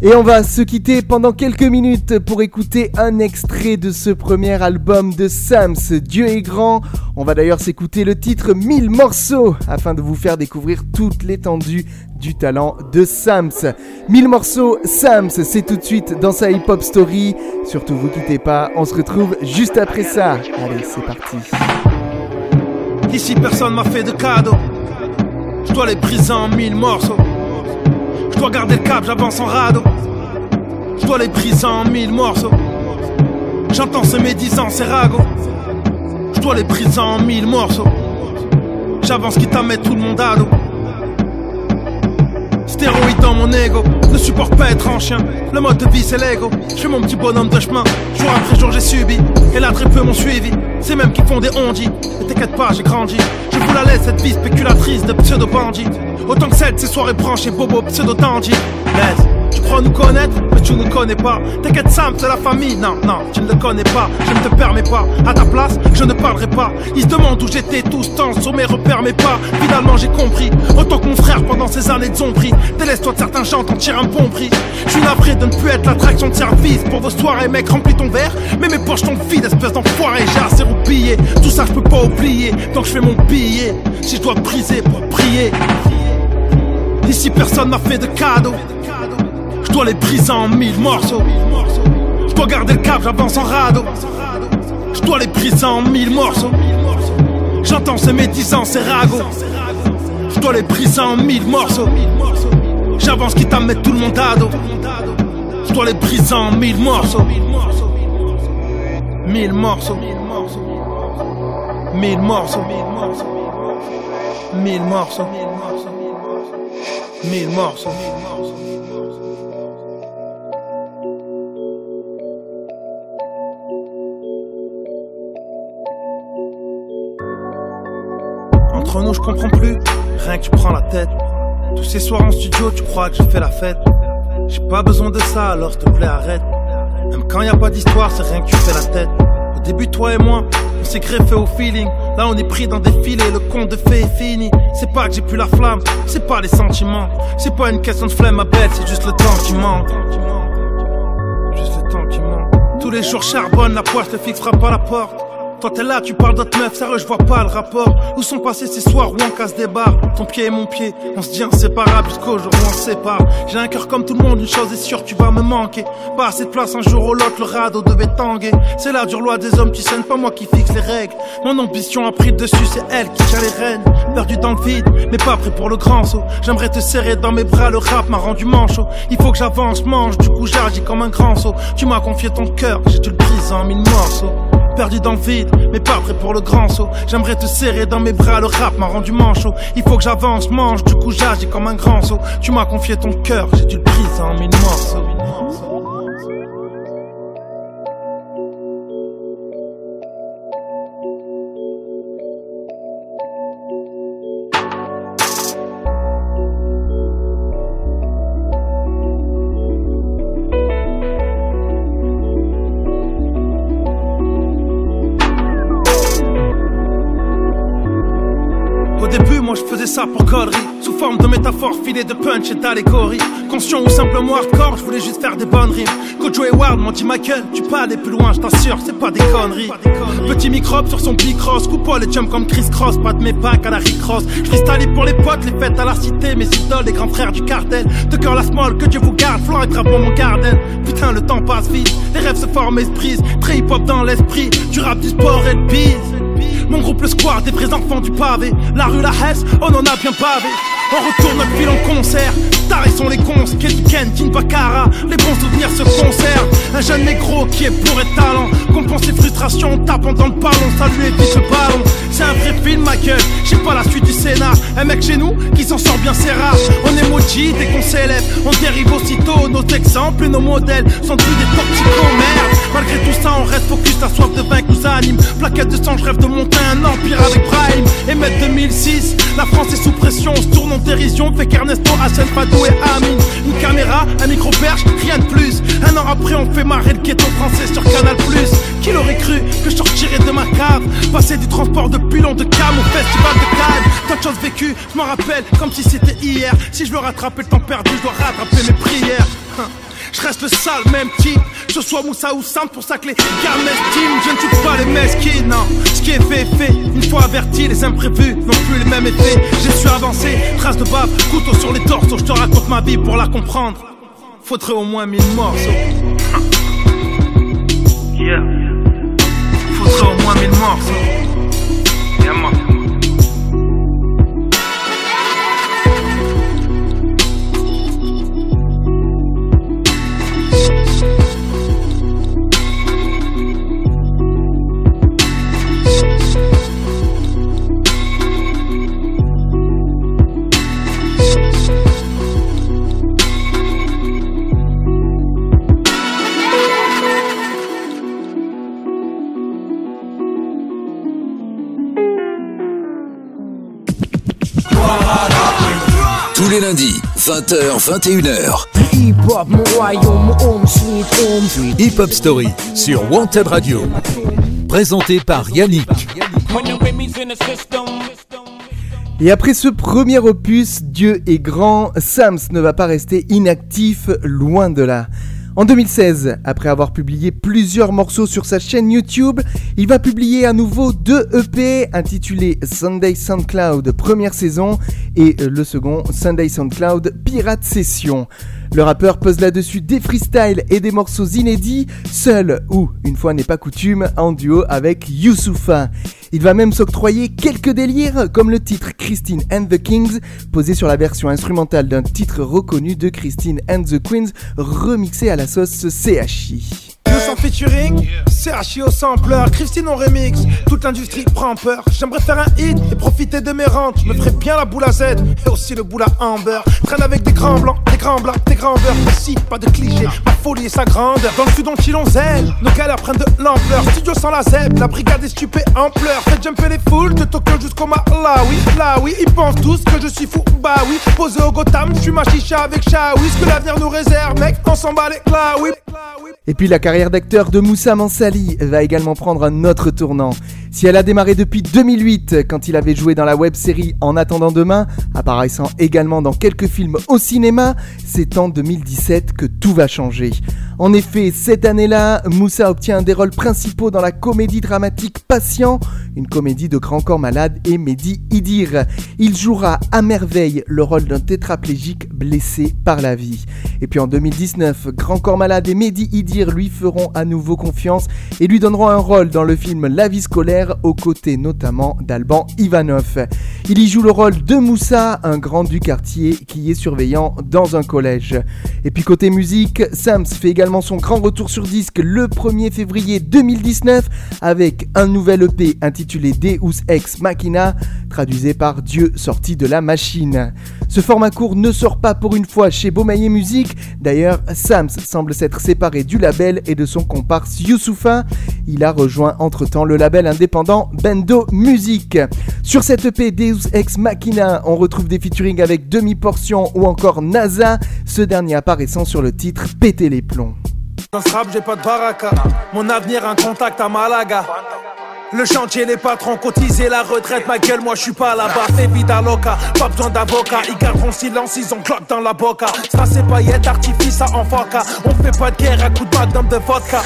S5: Et on va se quitter pendant quelques minutes pour écouter un extrait de ce premier album de Sams, Dieu est grand. On va d'ailleurs s'écouter le titre 1000 morceaux afin de vous faire découvrir toute l'étendue du talent de Sams. 1000 morceaux, Sams, c'est tout de suite dans sa hip-hop story. Surtout vous quittez pas, on se retrouve juste après ça. Allez, c'est parti.
S4: Ici personne m'a fait de cadeau. Je dois les briser en 1000 morceaux. Je dois garder le cap, j'avance en radeau. Je dois les briser en mille morceaux. J'entends ces médisants, ces ragots. Je dois les briser en mille morceaux. J'avance quitte à mettre tout le monde à dos. Stéroïde dans mon ego, ne supporte pas être en chien. Le mode de vie c'est l'ego. Je suis mon petit bonhomme de chemin. Jour après jour j'ai subi. Et là très peu m'ont suivi. C'est même qui font des ondis. Ne t'inquiète pas, j'ai grandi. Je vous la laisse cette vie spéculatrice de pseudo bandits. Autant que celle de ces soirées branchées bobo pseudo dandy. Laisse. Tu crois nous connaître, tu ne connais pas. T'inquiète Sam, c'est la famille. Non, non, tu ne le connais pas. Je ne te permets pas. À ta place, je ne parlerai pas. Ils se demandent où j'étais tout ce temps sur mes repères, mais pas. Finalement, j'ai compris. Autant que mon frère pendant ces années de zombie. Délaisse-toi de certains gens, t'en tires un bon prix. Je suis navré de ne plus être l'attraction de service pour vos soirées, mec. Remplis ton verre, mais mes poches sont vides, espèce d'enfoiré. J'ai assez roupillé. Tout ça, je peux pas oublier. Donc je fais mon billet. Si je dois briser pour prier. Ici, personne m'a fait de cadeau. Dois les briser en mille morceaux. Je dois garder le cap, j'avance en radeau. Je dois les briser en mille morceaux. J'entends ces médisants, ces ragots. Je dois les briser en mille morceaux. J'avance quitte à mettre tout le monde à dos. Je dois les briser en mille morceaux. Mille morceaux. Mille morceaux. Mille morceaux. Mille morceaux. Entre je comprends plus. Rien que tu prends la tête. Tous ces soirs en studio, tu crois que je fais la fête. J'ai pas besoin de ça, alors s'il te plaît, arrête. Même quand y a pas d'histoire, c'est rien que tu fais la tête. Au début, toi et moi, on s'est greffé au feeling. Là, on est pris dans des filets, le conte de fées est fini. C'est pas que j'ai plus la flamme, c'est pas les sentiments. C'est pas une question de flemme à bête, c'est juste le temps qui manque. Juste le temps qui manque. Tous les jours charbonne, la poisse le fixe frappe à la porte. Toi t'es là, tu parles d'autres meufs, sérieux, je vois pas le rapport. Où sont passés ces soirs où on casse des barres? Ton pied et mon pied, on se dit inséparable jusqu'au jour où on se sépare. J'ai un cœur comme tout le monde, une chose est sûre, tu vas me manquer. Pas assez de place un jour ou l'autre, le radeau devait tanguer. C'est la dure loi des hommes, tu sais, pas moi qui fixe les règles. Mon ambition a pris dessus, c'est elle qui tient les rênes. Perdu dans le vide, mais pas prêt pour le grand saut. J'aimerais te serrer dans mes bras, le rap m'a rendu manchot. Il faut que j'avance, mange, du coup j'agis comme un grand saut. Tu m'as confié ton cœur, j'ai dû le briser en mille morceaux perdu dans le vide, mais pas prêt pour le grand saut. J'aimerais te serrer dans mes bras, le rap m'a rendu manchot. Il faut que j'avance, mange, du coup j'agis comme un grand saut. Tu m'as confié ton cœur, j'ai dû le briser en mille morceaux. De punch et d'allégorie. Conscient ou simplement hardcore, je voulais juste faire des bonnes rimes. Coach et Ward m'ont dit Michael, tu peux aller plus loin, je t'assure, c'est pas des conneries. Petit microbe sur son bicross, coupe les jumps comme Chris Cross, pas de mes packs à la Rick Ross. Pour les potes, les fêtes à la cité, mes idoles, les grands frères du cartel. De cœur la small, que Dieu vous garde, Flore et drapeau mon garden. Putain, le temps passe vite, les rêves se forment et se brisent. Très hip hop dans l'esprit, du rap, du sport et le bise. Mon groupe le square, des vrais enfants du pavé. La rue, la Hesse, on en a bien pavé. On retourne notre fil en concert. Tarés sont les cons, Ken, King Bakara. Les bons souvenirs se conservent. Un jeune négro qui est pour et talent. Compense ses frustrations en tapant dans le ballon. Salut et vite le ballon. C'est un vrai film, ma gueule. J'ai pas la suite du scénar. Un mec chez nous qui s'en sort bien, c'est rare. On est maudit dès qu'on s'élève. On dérive aussitôt. Nos exemples et nos modèles sont tous des toxicos, merde. Malgré tout ça, on reste focus. La soif de vaincre nous anime. Plaquette de sang, je rêve de monter un empire avec Prime. Et mettre 2006, la France est sous pression. On se tourne en dérision. Fait qu'Ernesto, Hassan, Fado et Amine. Une caméra, un micro-perche, rien de plus. Un an après, on fait marrer le ghetto français sur Canal. Qui l'aurait cru que je sortirais de ma cave? Passer du transport de pilon de cam au festival de Cannes Tant de choses vécues, je m'en rappelle comme si c'était hier Si je veux rattraper le temps perdu, je dois rattraper mes prières Hein. Je reste le sale même type Que ce soit Moussa ou Sam pour ça que les gars m'estiment. Je ne tue pas les mesquines, non Ce qui est fait est fait. Une fois averti, les imprévus n'ont plus les mêmes effets J'ai su avancer, trace de bave, couteau sur les torsos. Je te raconte ma vie pour la comprendre. Faudrait au moins mille morceaux. Faudrait au moins mille morceaux
S2: 20h, 21h.
S3: Hip-hop, mon royaume, home sweet home.
S7: Hip Hop Story sur Wanted Radio. Présenté par Yannick.
S5: Et après ce premier opus, Dieu est grand, Sams ne va pas rester inactif, loin de là. En 2016, après avoir publié plusieurs morceaux sur sa chaîne YouTube, il va publier à nouveau deux EP intitulés Sunday SoundCloud première saison et le second Sunday SoundCloud Pirate Session. Le rappeur pose là-dessus des freestyles et des morceaux inédits, seul ou, une fois n'est pas coutume, en duo avec Youssoufa. Il va même s'octroyer quelques délires, comme le titre Christine and the Kings, posé sur la version instrumentale d'un titre reconnu de Christine and the Queens, remixé à la sauce CHI.
S4: Youss en featuring, CHI au sampler, Christine en remix, toute l'industrie prend peur. J'aimerais faire un hit et profiter de mes rentes. Je me ferais bien la boule à Z et aussi le boule à Amber. Traîne avec des grands blancs, des grands blancs, des grands beurres. Ici, pas de clichés, ma folie et sa grandeur. Dans le sud, on chillon zèle, nos galères prennent de l'ampleur. Studio sans la zèbre, la brigade est stupée en pleurs. Faites jumper les foules de Tokyo jusqu'au Malawi. Là oui, ils pensent tous que je suis fou, bah oui. Posé au Gotham, je suis ma chicha avec Shawi. Ce que l'avenir nous réserve, mec, on s'en bat les oui.
S5: Et puis la carrière d'acteur de Moussa Mansali va également prendre un autre tournant. Si elle a démarré depuis 2008, quand il avait joué dans la web-série En attendant demain, apparaissant également dans quelques films au cinéma, c'est en 2017 que tout va changer. En effet, cette année-là, Moussa obtient des rôles principaux dans la comédie dramatique Patient, une comédie de Grand Corps Malade et Mehdi Idir. Il jouera à merveille le rôle d'un tétraplégique blessé par la vie. Et puis en 2019, Grand Corps Malade et Mehdi Idir lui feront à nouveau confiance et lui donneront un rôle dans le film La vie scolaire, aux côtés notamment d'Alban Ivanov. Il y joue le rôle de Moussa, un grand du quartier qui est surveillant dans un collège. Et puis côté musique, Sams fait également son grand retour sur disque le 1er février 2019 avec un nouvel EP intitulé Deus Ex Machina, traduisé par Dieu sorti de la machine. Ce format court ne sort pas pour une fois chez Beaumaillé Musique, d'ailleurs Sams semble s'être séparé du label et de son comparse Youssoufa. Il a rejoint entre-temps le label indépendant Bendo Music. Sur cette EP Deus Ex Machina, on retrouve des featuring avec Demi Portion ou encore NASA, ce dernier apparaissant sur le titre Péter les plombs.
S4: Le chantier, les patrons cotiser la retraite, ma gueule, moi je suis pas là-bas. Fais vida loca, pas besoin d'avocat. Ils garderont silence, ils ont cloque dans la boca. Ça c'est paillettes, artifice à enfoca. On fait pas de guerre à coup de magnum de vodka.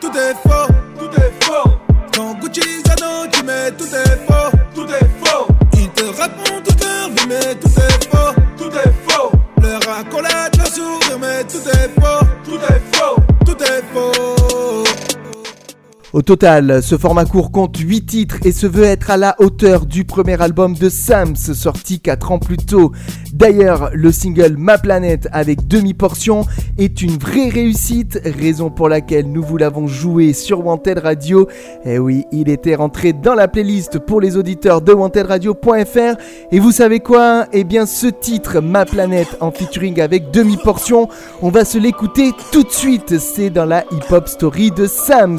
S4: Tout est faux, tout est faux. Quand Gucci Zano, tu mets tout est faux, tout est faux. Ils te toute leur vie, mais tout est faux, tout est faux. Leur accolade, leur sourire, mais tout est faux, tout est faux, tout est faux.
S5: Au total, ce format court compte 8 titres et se veut être à la hauteur du premier album de Sams sorti 4 ans plus tôt. D'ailleurs, le single Ma Planète avec demi-portion est une vraie réussite, raison pour laquelle nous vous l'avons joué sur Wanted Radio. Et oui, il était rentré dans la playlist pour les auditeurs de wantedradio.fr. Et vous savez quoi? Eh bien, ce titre, Ma Planète, en featuring avec demi-portion, on va se l'écouter tout de suite. C'est dans la hip-hop story de Sams.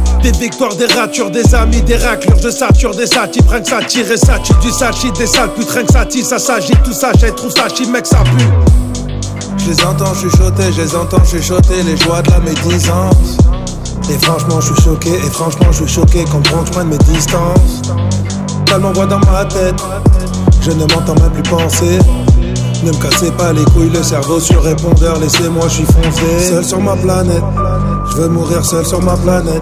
S4: Des victoires, des ratures, des amis, des raclures, je sature des satis, prends que ça tire et ça du sachi, des sales putes, que ça tire, ça s'agit, tout ça, j'ai trouve ça chi, mec, ça pue. Je les entends chuchoter, je les entends chuchoter, les joies de la médisance. Et franchement, je suis choqué, et franchement, je suis choqué, comprends, je prenne mes distances. Elle m'envoie dans ma tête, je ne m'entends même plus penser. Ne me cassez pas les couilles, le cerveau sur répondeur, laissez-moi, je suis foncé. Seul sur ma planète, je veux mourir seul sur ma planète.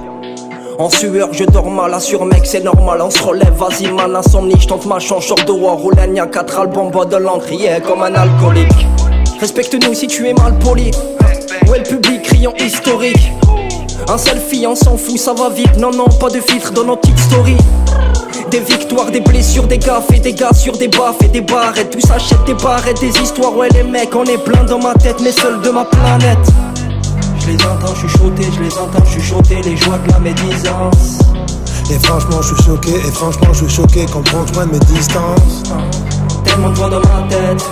S16: En sueur, je dors mal, assure mec, c'est normal, on se relève, vas-y mal, insomnie, je tente ma chance, short de war, roule un 4 albums, bois de l'encre, comme un alcoolique. Respecte-nous si tu es mal poli. Ouais, le public, criant historique. Un selfie, on s'en fout, ça va vite. Non, non, pas de filtre dans nos petites stories. Des victoires, des blessures, des gaffes et des gars sur des baffes et des barrettes. Tous achètent des barrettes, des histoires. Ouais, les mecs, on est plein dans ma tête, mais seul de ma planète. Je les entends chuchoter, je les entends chuchoter les joies de la médisance.
S9: Et franchement, je suis choqué, et franchement, je suis choqué quand je de mes distances?
S16: Tellement de voix dans ma tête.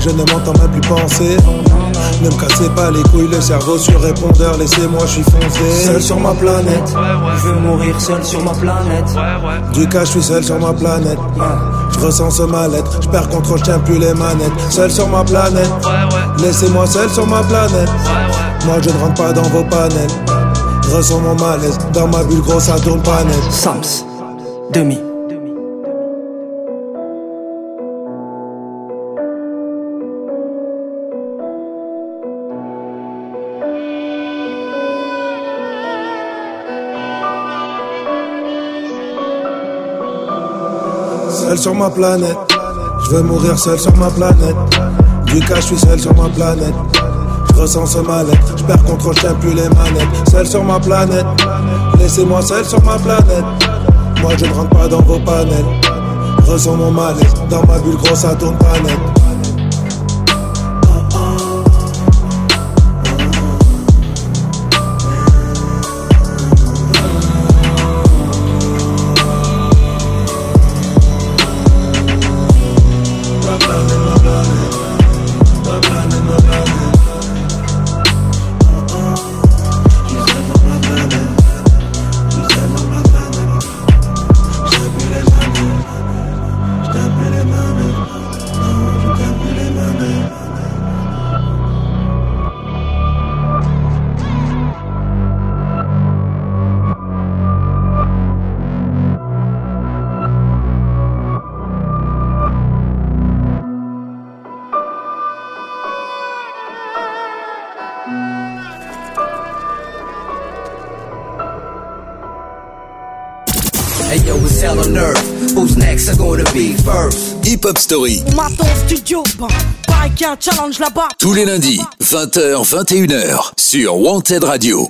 S9: Je ne m'entends même plus penser. Ne me cassez pas les couilles, le cerveau sur répondeur, laissez-moi, je suis foncé. Seul sur ma planète.
S16: Je veux mourir seul sur ma planète.
S9: Du cas, je suis seul sur ma planète. Je ressens ce mal-être, je perds contre, je tiens plus les manettes. Seul sur ma planète. Laissez-moi seul sur ma planète. Moi, je ne rentre pas dans vos panels. Je ressens mon malaise, dans ma bulle grosse, ça tourne pas net.
S16: Sams, demi.
S9: Sur ma planète. Je veux mourir seul sur ma planète. Du cas, je suis seul sur ma planète. Je ressens ce mal-être, je perds contrôle, je plus les manettes. Seul sur ma planète, laissez-moi seul sur ma planète. Moi je ne rentre pas dans vos panels. Je ressens mon mal-être, dans ma bulle grosse à tourne pas
S2: Story.
S7: studio, un challenge là-bas.
S2: Tous les lundis, 20h, 21h, sur Wanted Radio.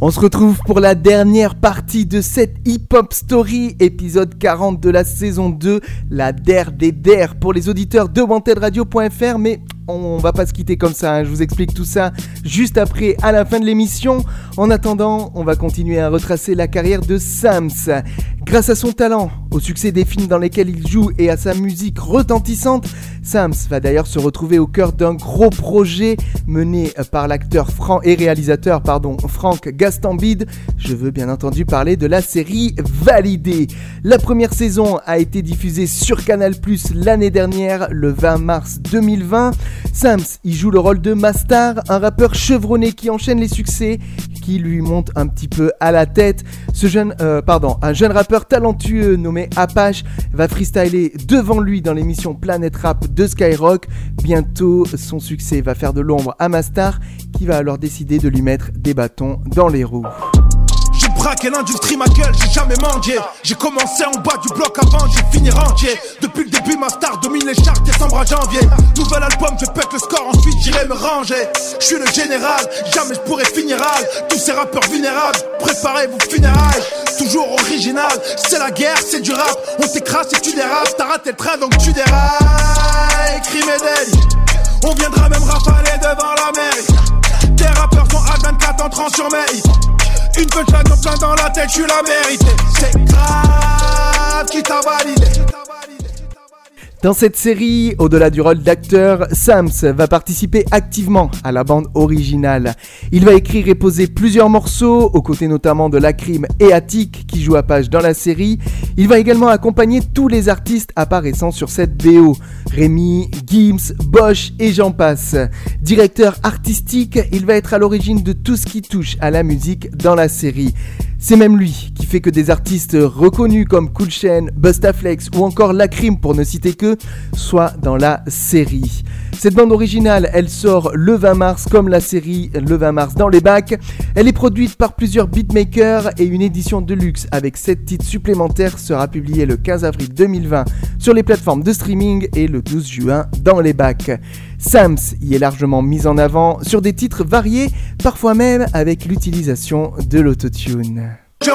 S5: On se retrouve pour la dernière partie de cette Hip Hop Story, épisode 40 de la saison 2, la DER des DER pour les auditeurs de WantedRadio.fr, mais on va pas se quitter comme ça, hein. je vous explique tout ça juste après à la fin de l'émission. En attendant, on va continuer à retracer la carrière de Sams. Grâce à son talent, au succès des films dans lesquels il joue et à sa musique retentissante, Sams va d'ailleurs se retrouver au cœur d'un gros projet mené par l'acteur et réalisateur pardon, Franck Gastambide. Je veux bien entendu parler de la série Validée. La première saison a été diffusée sur Canal+ l'année dernière, le 20 mars 2020. Sams y joue le rôle de Mastar, un rappeur chevronné qui enchaîne les succès, qui lui monte un petit peu à la tête. Ce jeune, euh, pardon, un jeune rappeur talentueux nommé Apache va freestyler devant lui dans l'émission Planet Rap de Skyrock. Bientôt, son succès va faire de l'ombre à Mastar, qui va alors décider de lui mettre des bâtons dans les roues
S4: braqué l'industrie, ma gueule, j'ai jamais mangé. J'ai commencé en bas du bloc avant, j'ai fini entier. Depuis le début, ma star domine les charts, décembre à janvier. Nouvel album, je pète le score, ensuite j'irai me ranger. Je suis le général, jamais je pourrais finir à Tous ces rappeurs vulnérables, préparez vos funérailles. Toujours original, c'est la guerre, c'est du rap. On t'écrase et tu dérapes, t'as raté le train donc tu dérailles. Crime et on viendra même rafaler devant la mairie. Tes rappeurs sont à 24 entrant sur mes une punchline en plein dans la tête, tu la mérité. C'est grave qui t'a validé.
S5: Dans cette série, au-delà du rôle d'acteur, Sams va participer activement à la bande originale. Il va écrire et poser plusieurs morceaux, aux côtés notamment de Lacrim et Attic qui joue à page dans la série. Il va également accompagner tous les artistes apparaissant sur cette BO. Rémi, Gims, Bosch et j'en passe. Directeur artistique, il va être à l'origine de tout ce qui touche à la musique dans la série. C'est même lui qui fait que des artistes reconnus comme Cool Chain, Bustaflex ou encore Lacrim pour ne citer que, soient dans la série. Cette bande originale, elle sort le 20 mars comme la série le 20 mars dans les bacs. Elle est produite par plusieurs beatmakers et une édition de luxe avec 7 titres supplémentaires sera publiée le 15 avril 2020 sur les plateformes de streaming et le 12 juin dans les bacs. Sams y est largement mis en avant sur des titres variés, parfois même avec l'utilisation de l'autotune.
S4: Je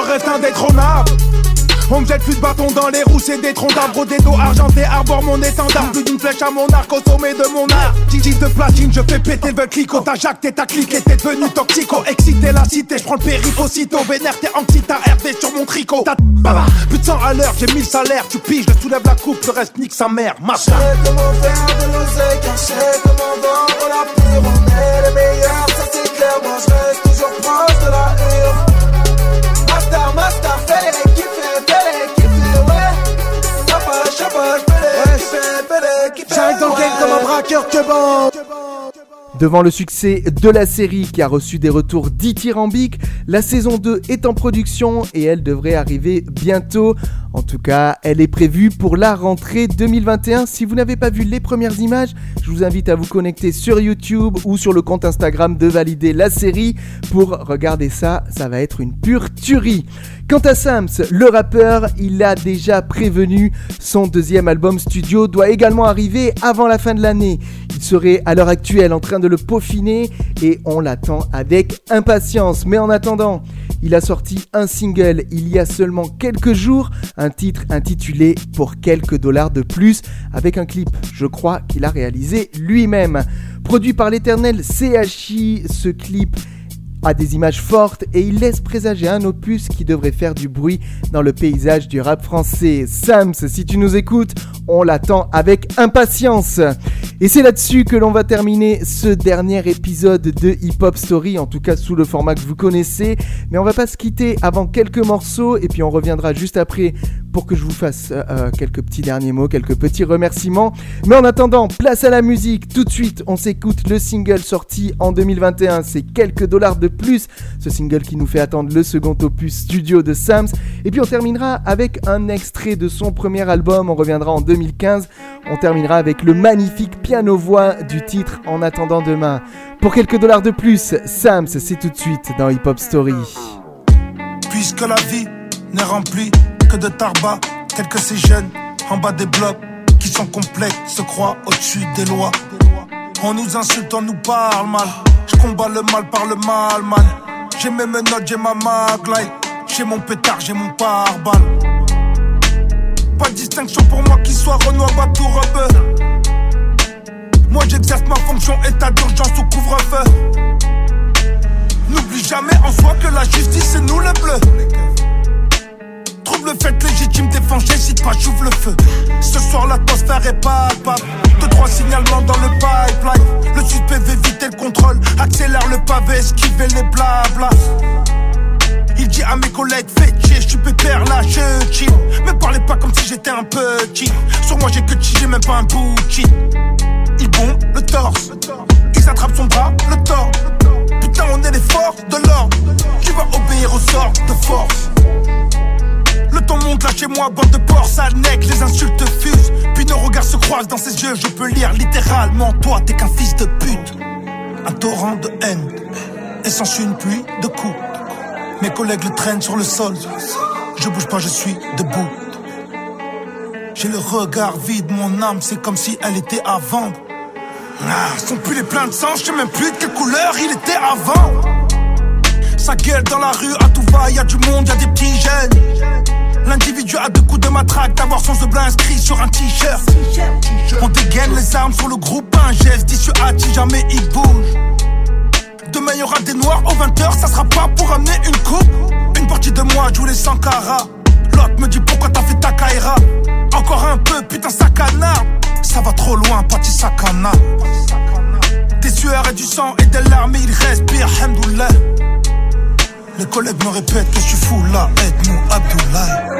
S4: on me jette plus de bâtons dans les roues, c'est des troncs d'arbres, des dos argentés, arbore mon étendard. Plus d'une flèche à mon arc au sommet de mon art. Titi de platine, je fais péter le clico. T'as jacté, t'as cliqué, t'es devenu toxico. Excité la cité, je prends le périph' aussitôt. Vénère, t'es anti, t'as RD sur mon tricot. T'as baba, plus de 100 à l'heure, j'ai 1000 salaires. Tu piges, je soulève la coupe, le reste nique sa mère. Ma
S8: sais comment faire de l'oseille, car je sais comment vendre la pure. On est les meilleurs, ça c'est clair. Moi je reste toujours proche de la hure. Master, master, fais les
S5: Devant le succès de la série qui a reçu des retours dithyrambiques, la saison 2 est en production et elle devrait arriver bientôt. En tout cas, elle est prévue pour la rentrée 2021. Si vous n'avez pas vu les premières images, je vous invite à vous connecter sur YouTube ou sur le compte Instagram de Valider la série pour regarder ça. Ça va être une pure tuerie. Quant à Sams, le rappeur, il a déjà prévenu, son deuxième album studio doit également arriver avant la fin de l'année. Il serait à l'heure actuelle en train de le peaufiner et on l'attend avec impatience. Mais en attendant, il a sorti un single il y a seulement quelques jours, un titre intitulé Pour quelques dollars de plus, avec un clip, je crois, qu'il a réalisé lui-même. Produit par l'éternel CHI, ce clip a des images fortes et il laisse présager un opus qui devrait faire du bruit dans le paysage du rap français. Sams, si tu nous écoutes, on l'attend avec impatience. Et c'est là-dessus que l'on va terminer ce dernier épisode de Hip Hop Story, en tout cas sous le format que vous connaissez. Mais on va pas se quitter avant quelques morceaux et puis on reviendra juste après pour que je vous fasse euh, euh, quelques petits derniers mots, quelques petits remerciements. Mais en attendant, place à la musique. Tout de suite, on s'écoute le single sorti en 2021. C'est quelques dollars de plus. Ce single qui nous fait attendre le second opus studio de Sams. Et puis on terminera avec un extrait de son premier album. On reviendra en 2015. On terminera avec le magnifique piano-voix du titre En attendant demain. Pour quelques dollars de plus, Sams, c'est tout de suite dans Hip Hop Story.
S4: Puisque la vie n'est remplie de tarba, tels que ces jeunes en bas des blocs qui sont complexes, se croient au-dessus des lois. On nous insulte, on nous parle mal. Je combats le mal par le mal, man. J'ai mes menottes, j'ai ma maglite. J'ai mon pétard, j'ai mon pare-balles. Pas de distinction pour moi qui soit Renoir, Batou, Rebeu. Moi j'exerce ma fonction état d'urgence ou couvre-feu. N'oublie jamais en soi que la justice c'est nous les bleus. Trouble fait légitime, défense, j'hésite pas, j'ouvre le feu. Ce soir, l'atmosphère est pas pas. Deux, trois signalements dans le pipeline. Le suspect veut éviter le contrôle. Accélère le pavé, esquiver les blabla. Il dit à mes collègues, faites chier, je suis pépère là, je chill. Me parlez pas comme si j'étais un petit. Sur moi, j'ai que chi, j'ai même pas un bouchi. Ils bombe le torse. Ils attrapent son bras, le tort. Putain, on est les forces de l'ordre. Qui va obéir au sort de force. Le temps monte là chez moi, bande de porc, ça nec, les insultes fusent. Puis nos regards se croisent dans ses yeux, je peux lire littéralement. Toi, t'es qu'un fils de pute. Un torrent de haine, et s'ensuit une pluie de coups. Mes collègues le traînent sur le sol. Je bouge pas, je suis debout. J'ai le regard vide, mon âme, c'est comme si elle était à vendre. Ah, son pull est plein de sang, je sais même plus de quelle couleur il était avant. Sa gueule dans la rue, à tout va, y a du monde, y a des petits jeunes. L'individu a deux coups de matraque d'avoir son bleu inscrit sur un t-shirt. On dégaine les armes sur le groupe, un geste dissuasif, jamais il bouge. Demain y aura des noirs aux 20h, ça sera pas pour amener une coupe. Une partie de moi joue les 100 carats. L'autre me dit pourquoi t'as fait ta kaira. Encore un peu, putain, ça canard. Ça va trop loin, parti sakana. Des sueurs et du sang et des larmes, il respire, hamdoullah. Les collègues me répètent que je suis fou là, aide-nous Abdoulaye.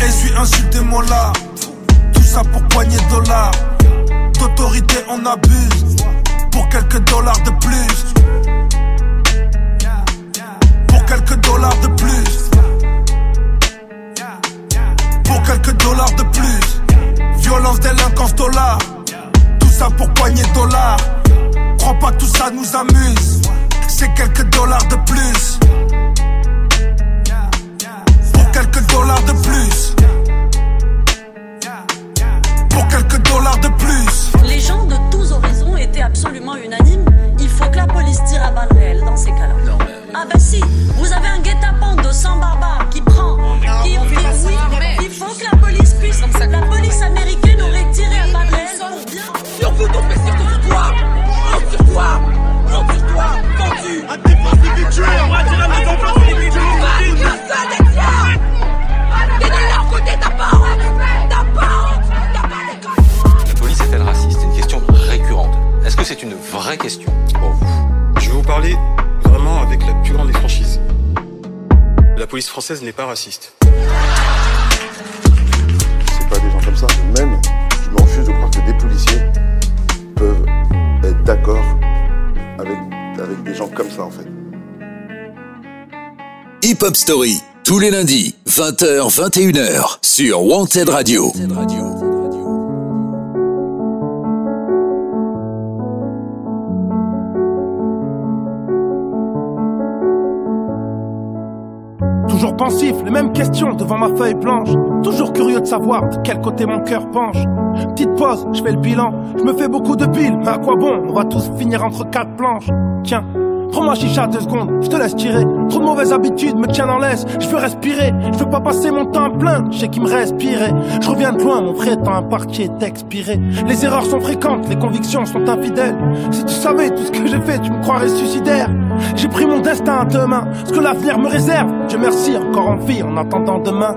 S4: Essuie insultez-moi là, tout ça pour poignée de dollars. D'autorité on abuse, pour quelques dollars de plus. Pour quelques dollars de plus. Pour quelques dollars de plus. Violence, délinquance, dollars. Tout ça pour poigner de dollars. Crois pas que tout ça nous amuse. C'est quelques dollars de plus. Pour quelques dollars de plus. Pour quelques dollars de plus.
S17: Les gens de tous horizons étaient absolument unanimes. Il faut que la police tire à balles réelles dans ces cas-là. Ah bah si, vous avez un guet-apens de 100 barbares qui prend, qui oui, il faut que la police puisse, la police américaine aurait tiré à balles réelles pour bien.
S18: Sur vous donc, mais sur toi, sur toi, on sur toi, vendu. À défense individuelle, on va dire à défense individuelle. Personne n'est tiers. T'es de leur côté, t'as pas honte, t'as pas honte, t'as pas d'école.
S19: La police est-elle raciste? C'est une question récurrente. Est-ce que c'est une vraie question? Pour vous
S20: Je vais vous parler la plus grande des franchises. La police française n'est pas raciste.
S21: C'est pas des gens comme ça. Même, je me refuse de croire que des policiers peuvent être d'accord avec, avec des gens comme ça en fait.
S2: Hip Hop Story, tous les lundis, 20h, 21h, sur Wanted Radio.
S4: Toujours pensif, les mêmes questions devant ma feuille blanche. Toujours curieux de savoir de quel côté mon cœur penche. Petite pause, je fais le bilan. Je me fais beaucoup de piles, mais à quoi bon? On va tous finir entre quatre planches. Tiens, prends-moi chicha deux secondes, je te laisse tirer. Trop de mauvaises habitudes me tiennent en laisse. Je veux respirer, je veux pas passer mon temps plein. Je sais qu'il me respirait. Je reviens de loin, mon vrai temps imparti est expiré. Les erreurs sont fréquentes, les convictions sont infidèles. Si tu savais tout ce que j'ai fait, tu me croirais suicidaire. J'ai pris mon destin à deux mains, ce que l'avenir me réserve. Dieu merci, encore en vie en attendant demain.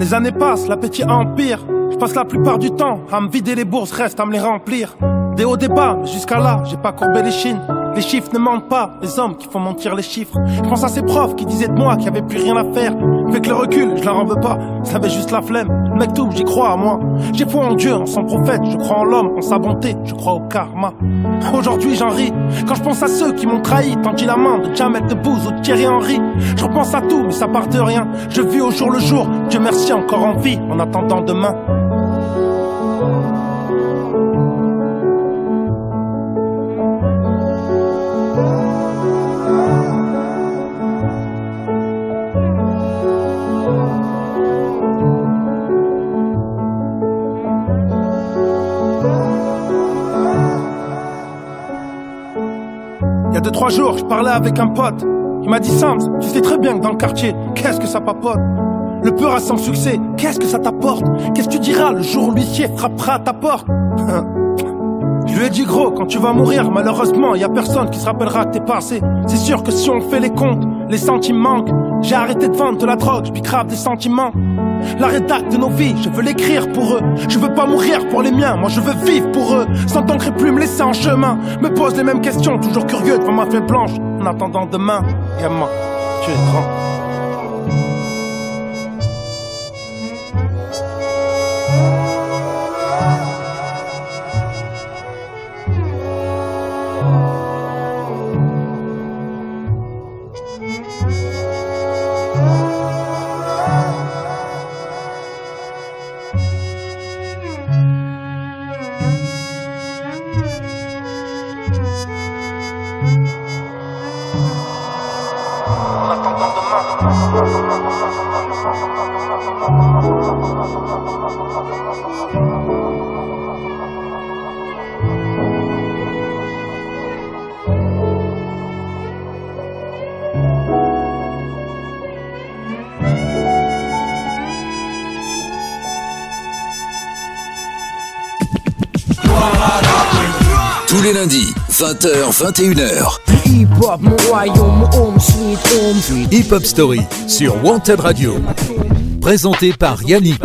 S4: Les années passent, l'appétit empire. Je passe la plupart du temps à me vider les bourses, reste à me les remplir. Des hauts débats, mais jusqu'à là, j'ai pas courbé les chines. Les chiffres ne mentent pas, les hommes qui font mentir les chiffres. Je pense à ces profs qui disaient de moi qu'il y avait plus rien à faire. Avec le recul, je leur en pas, ça avait juste la flemme. Mec tout, j'y crois à moi? J'ai foi en Dieu, en son prophète, je crois en l'homme, en sa bonté, je crois au karma. Aujourd'hui j'en ris, quand je pense à ceux qui m'ont trahi, tendu la main de Jamel Debbouze ou de Thierry Henry. Je repense à tout, mais ça part de rien. Je vis au jour le jour, Dieu merci encore en vie, en attendant demain. Trois jours, je parlais avec un pote. Il m'a dit Sams, tu sais très bien que dans le quartier, qu'est-ce que ça papote? Le peur à sans succès, qu'est-ce que ça t'apporte? Qu'est-ce que tu diras le jour où l'huissier frappera à ta porte? Je lui ai dit gros, quand tu vas mourir, malheureusement, y a personne qui se rappellera que t'es passé. C'est sûr que si on fait les comptes, les centimes manquent. J'ai arrêté de vendre de la drogue, je grave des sentiments. La rédac de nos vies, je veux l'écrire pour eux. Je veux pas mourir pour les miens, moi je veux vivre pour eux. Sans t'ancrer plus, me laisser en chemin. Me pose les mêmes questions, toujours curieux devant ma feuille blanche. En attendant demain, gamin, tu es grand.
S2: Tous les lundis, 20h, 21h,
S3: Hip hop, mon royaume, home sweet home sweet.
S7: Hip Hop Story sur Wanted Radio. Présenté par Yannick.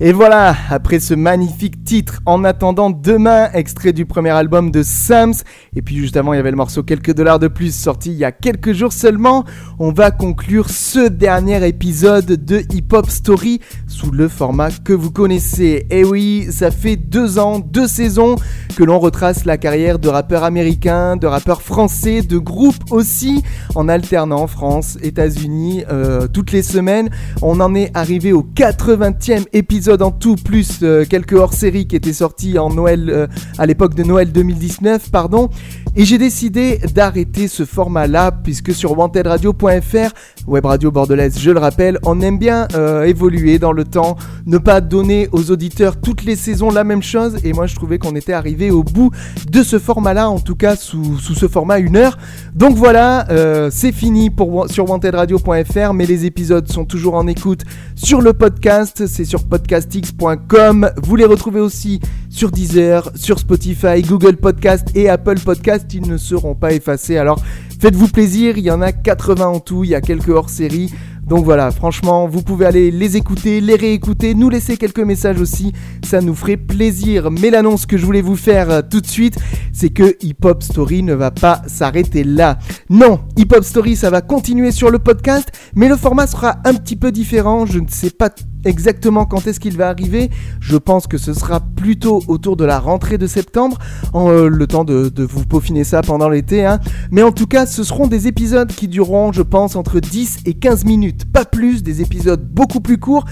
S5: Et voilà, après ce magnifique titre, en attendant demain, extrait du premier album de Sams, et puis juste avant il y avait le morceau Quelques dollars de plus sorti il y a quelques jours seulement, on va conclure ce dernier épisode de Hip Hop Story sous le format que vous connaissez. Et oui, ça fait deux ans, deux saisons que l'on retrace la carrière de rappeurs américains, de rappeurs français, de groupes aussi, en alternant France, États-Unis, euh, toutes les semaines. On en est arrivé au 80e épisode en tout, plus euh, quelques hors-séries qui étaient sortis en Noël, euh, à l'époque de Noël 2019, pardon. Et j'ai décidé d'arrêter ce format-là, puisque sur wantedradio.fr, web radio bordelaise, je le rappelle, on aime bien euh, évoluer dans le temps, ne pas donner aux auditeurs toutes les saisons la même chose. Et moi, je trouvais qu'on était arrivé au bout de ce format-là, en tout cas sous, sous ce format une heure. Donc voilà, euh, c'est fini pour, sur wantedradio.fr, mais les épisodes sont toujours en écoute sur le podcast, c'est sur podcastx.com. Vous les retrouvez aussi sur Deezer, sur Spotify, Google Podcast et Apple Podcast. Ils ne seront pas effacés. Alors faites-vous plaisir, il y en a 80 en tout, il y a quelques hors-séries. Donc voilà, franchement, vous pouvez aller les écouter, les réécouter, nous laisser quelques messages aussi, ça nous ferait plaisir. Mais l'annonce que je voulais vous faire euh, tout de suite, c'est que Hip Hop Story ne va pas s'arrêter là. Non, Hip Hop Story, ça va continuer sur le podcast, mais le format sera un petit peu différent. Je ne sais pas exactement quand est-ce qu'il va arriver. Je pense que ce sera plutôt autour de la rentrée de septembre, en, euh, le temps de, vous peaufiner ça pendant l'été. Hein. Mais en tout cas, ce seront des épisodes qui dureront, je pense, entre 10 et 15 minutes, pas plus, des épisodes beaucoup plus courts.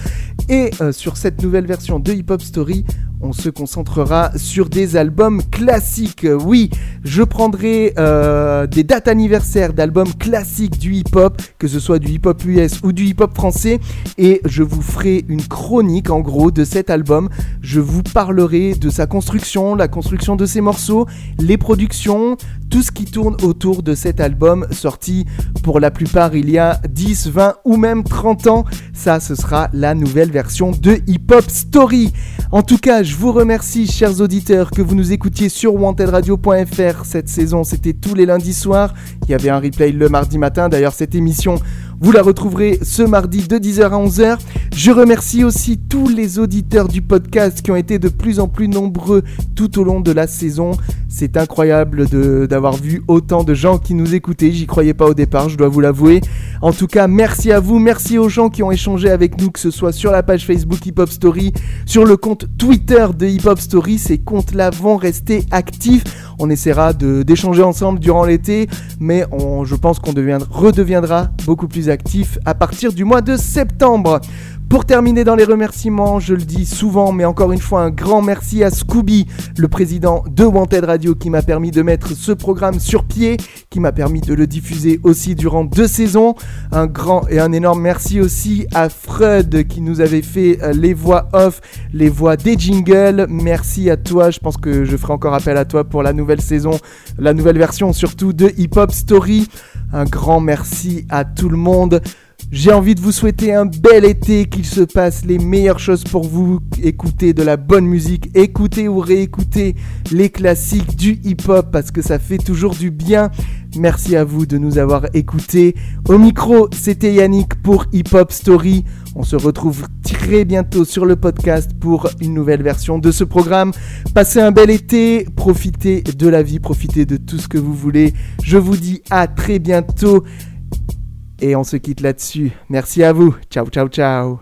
S5: Et euh, sur cette nouvelle version de Hip Hop Story, on se concentrera sur des albums classiques. Oui, je prendrai euh, des dates anniversaires d'albums classiques du hip-hop, que ce soit du hip-hop US ou du hip-hop français, et je vous ferai une chronique en gros de cet album. Je vous parlerai de sa construction, la construction de ses morceaux, les productions, tout ce qui tourne autour de cet album sorti pour la plupart il y a 10, 20 ou même 30 ans. Ça, ce sera la nouvelle version de Hip Hop Story. En tout cas, je vous remercie, chers auditeurs, que vous nous écoutiez sur wantedradio.fr. Cette saison, c'était tous les lundis soirs. Il y avait un replay le mardi matin. D'ailleurs, cette émission, vous la retrouverez ce mardi de 10h à 11h. Je remercie aussi tous les auditeurs du podcast qui ont été de plus en plus nombreux tout au long de la saison. C'est incroyable d'avoir vu autant de gens qui nous écoutaient. J'y croyais pas au départ, je dois vous l'avouer. En tout cas, merci à vous, merci aux gens qui ont échangé avec nous, que ce soit sur la page Facebook Hip Hop Story, sur le compte Twitter de Hip Hop Story. Ces comptes-là vont rester actifs. On essaiera d'échanger ensemble durant l'été, mais on, je pense qu'on redeviendra beaucoup plus actif à partir du mois de septembre. Pour terminer dans les remerciements, je le dis souvent, mais encore une fois, un grand merci à Scooby, le président de Wanted Radio, qui m'a permis de mettre ce programme sur pied, qui m'a permis de le diffuser aussi durant deux saisons. Un grand et un énorme merci aussi à Freud, qui nous avait fait euh, les voix off, les voix des jingles. Merci à toi, je pense que je ferai encore appel à toi pour la nouvelle saison, la nouvelle version surtout de Hip Hop Story. Un grand merci à tout le monde. J'ai envie de vous souhaiter un bel été, qu'il se passe les meilleures choses pour vous. Écoutez de la bonne musique, écoutez ou réécoutez les classiques du hip-hop parce que ça fait toujours du bien. Merci à vous de nous avoir écoutés. Au micro, c'était Yannick pour Hip Hop Story. On se retrouve très bientôt sur le podcast pour une nouvelle version de ce programme. Passez un bel été, profitez de la vie, profitez de tout ce que vous voulez. Je vous dis à très bientôt. Et on se quitte là-dessus. Merci à vous. Ciao, ciao, ciao.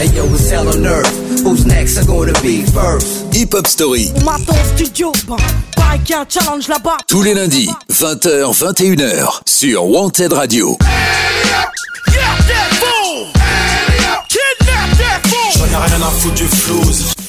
S1: Hey yo, it's hell on earth. Who's next? Are gonna be first?
S2: Hip Hop Story.
S11: On m'attend au studio, un challenge là-bas.
S2: Tous les lundis, 20h, 21h, sur Wanted Radio.
S8: J'en ai rien à foutre du flouze.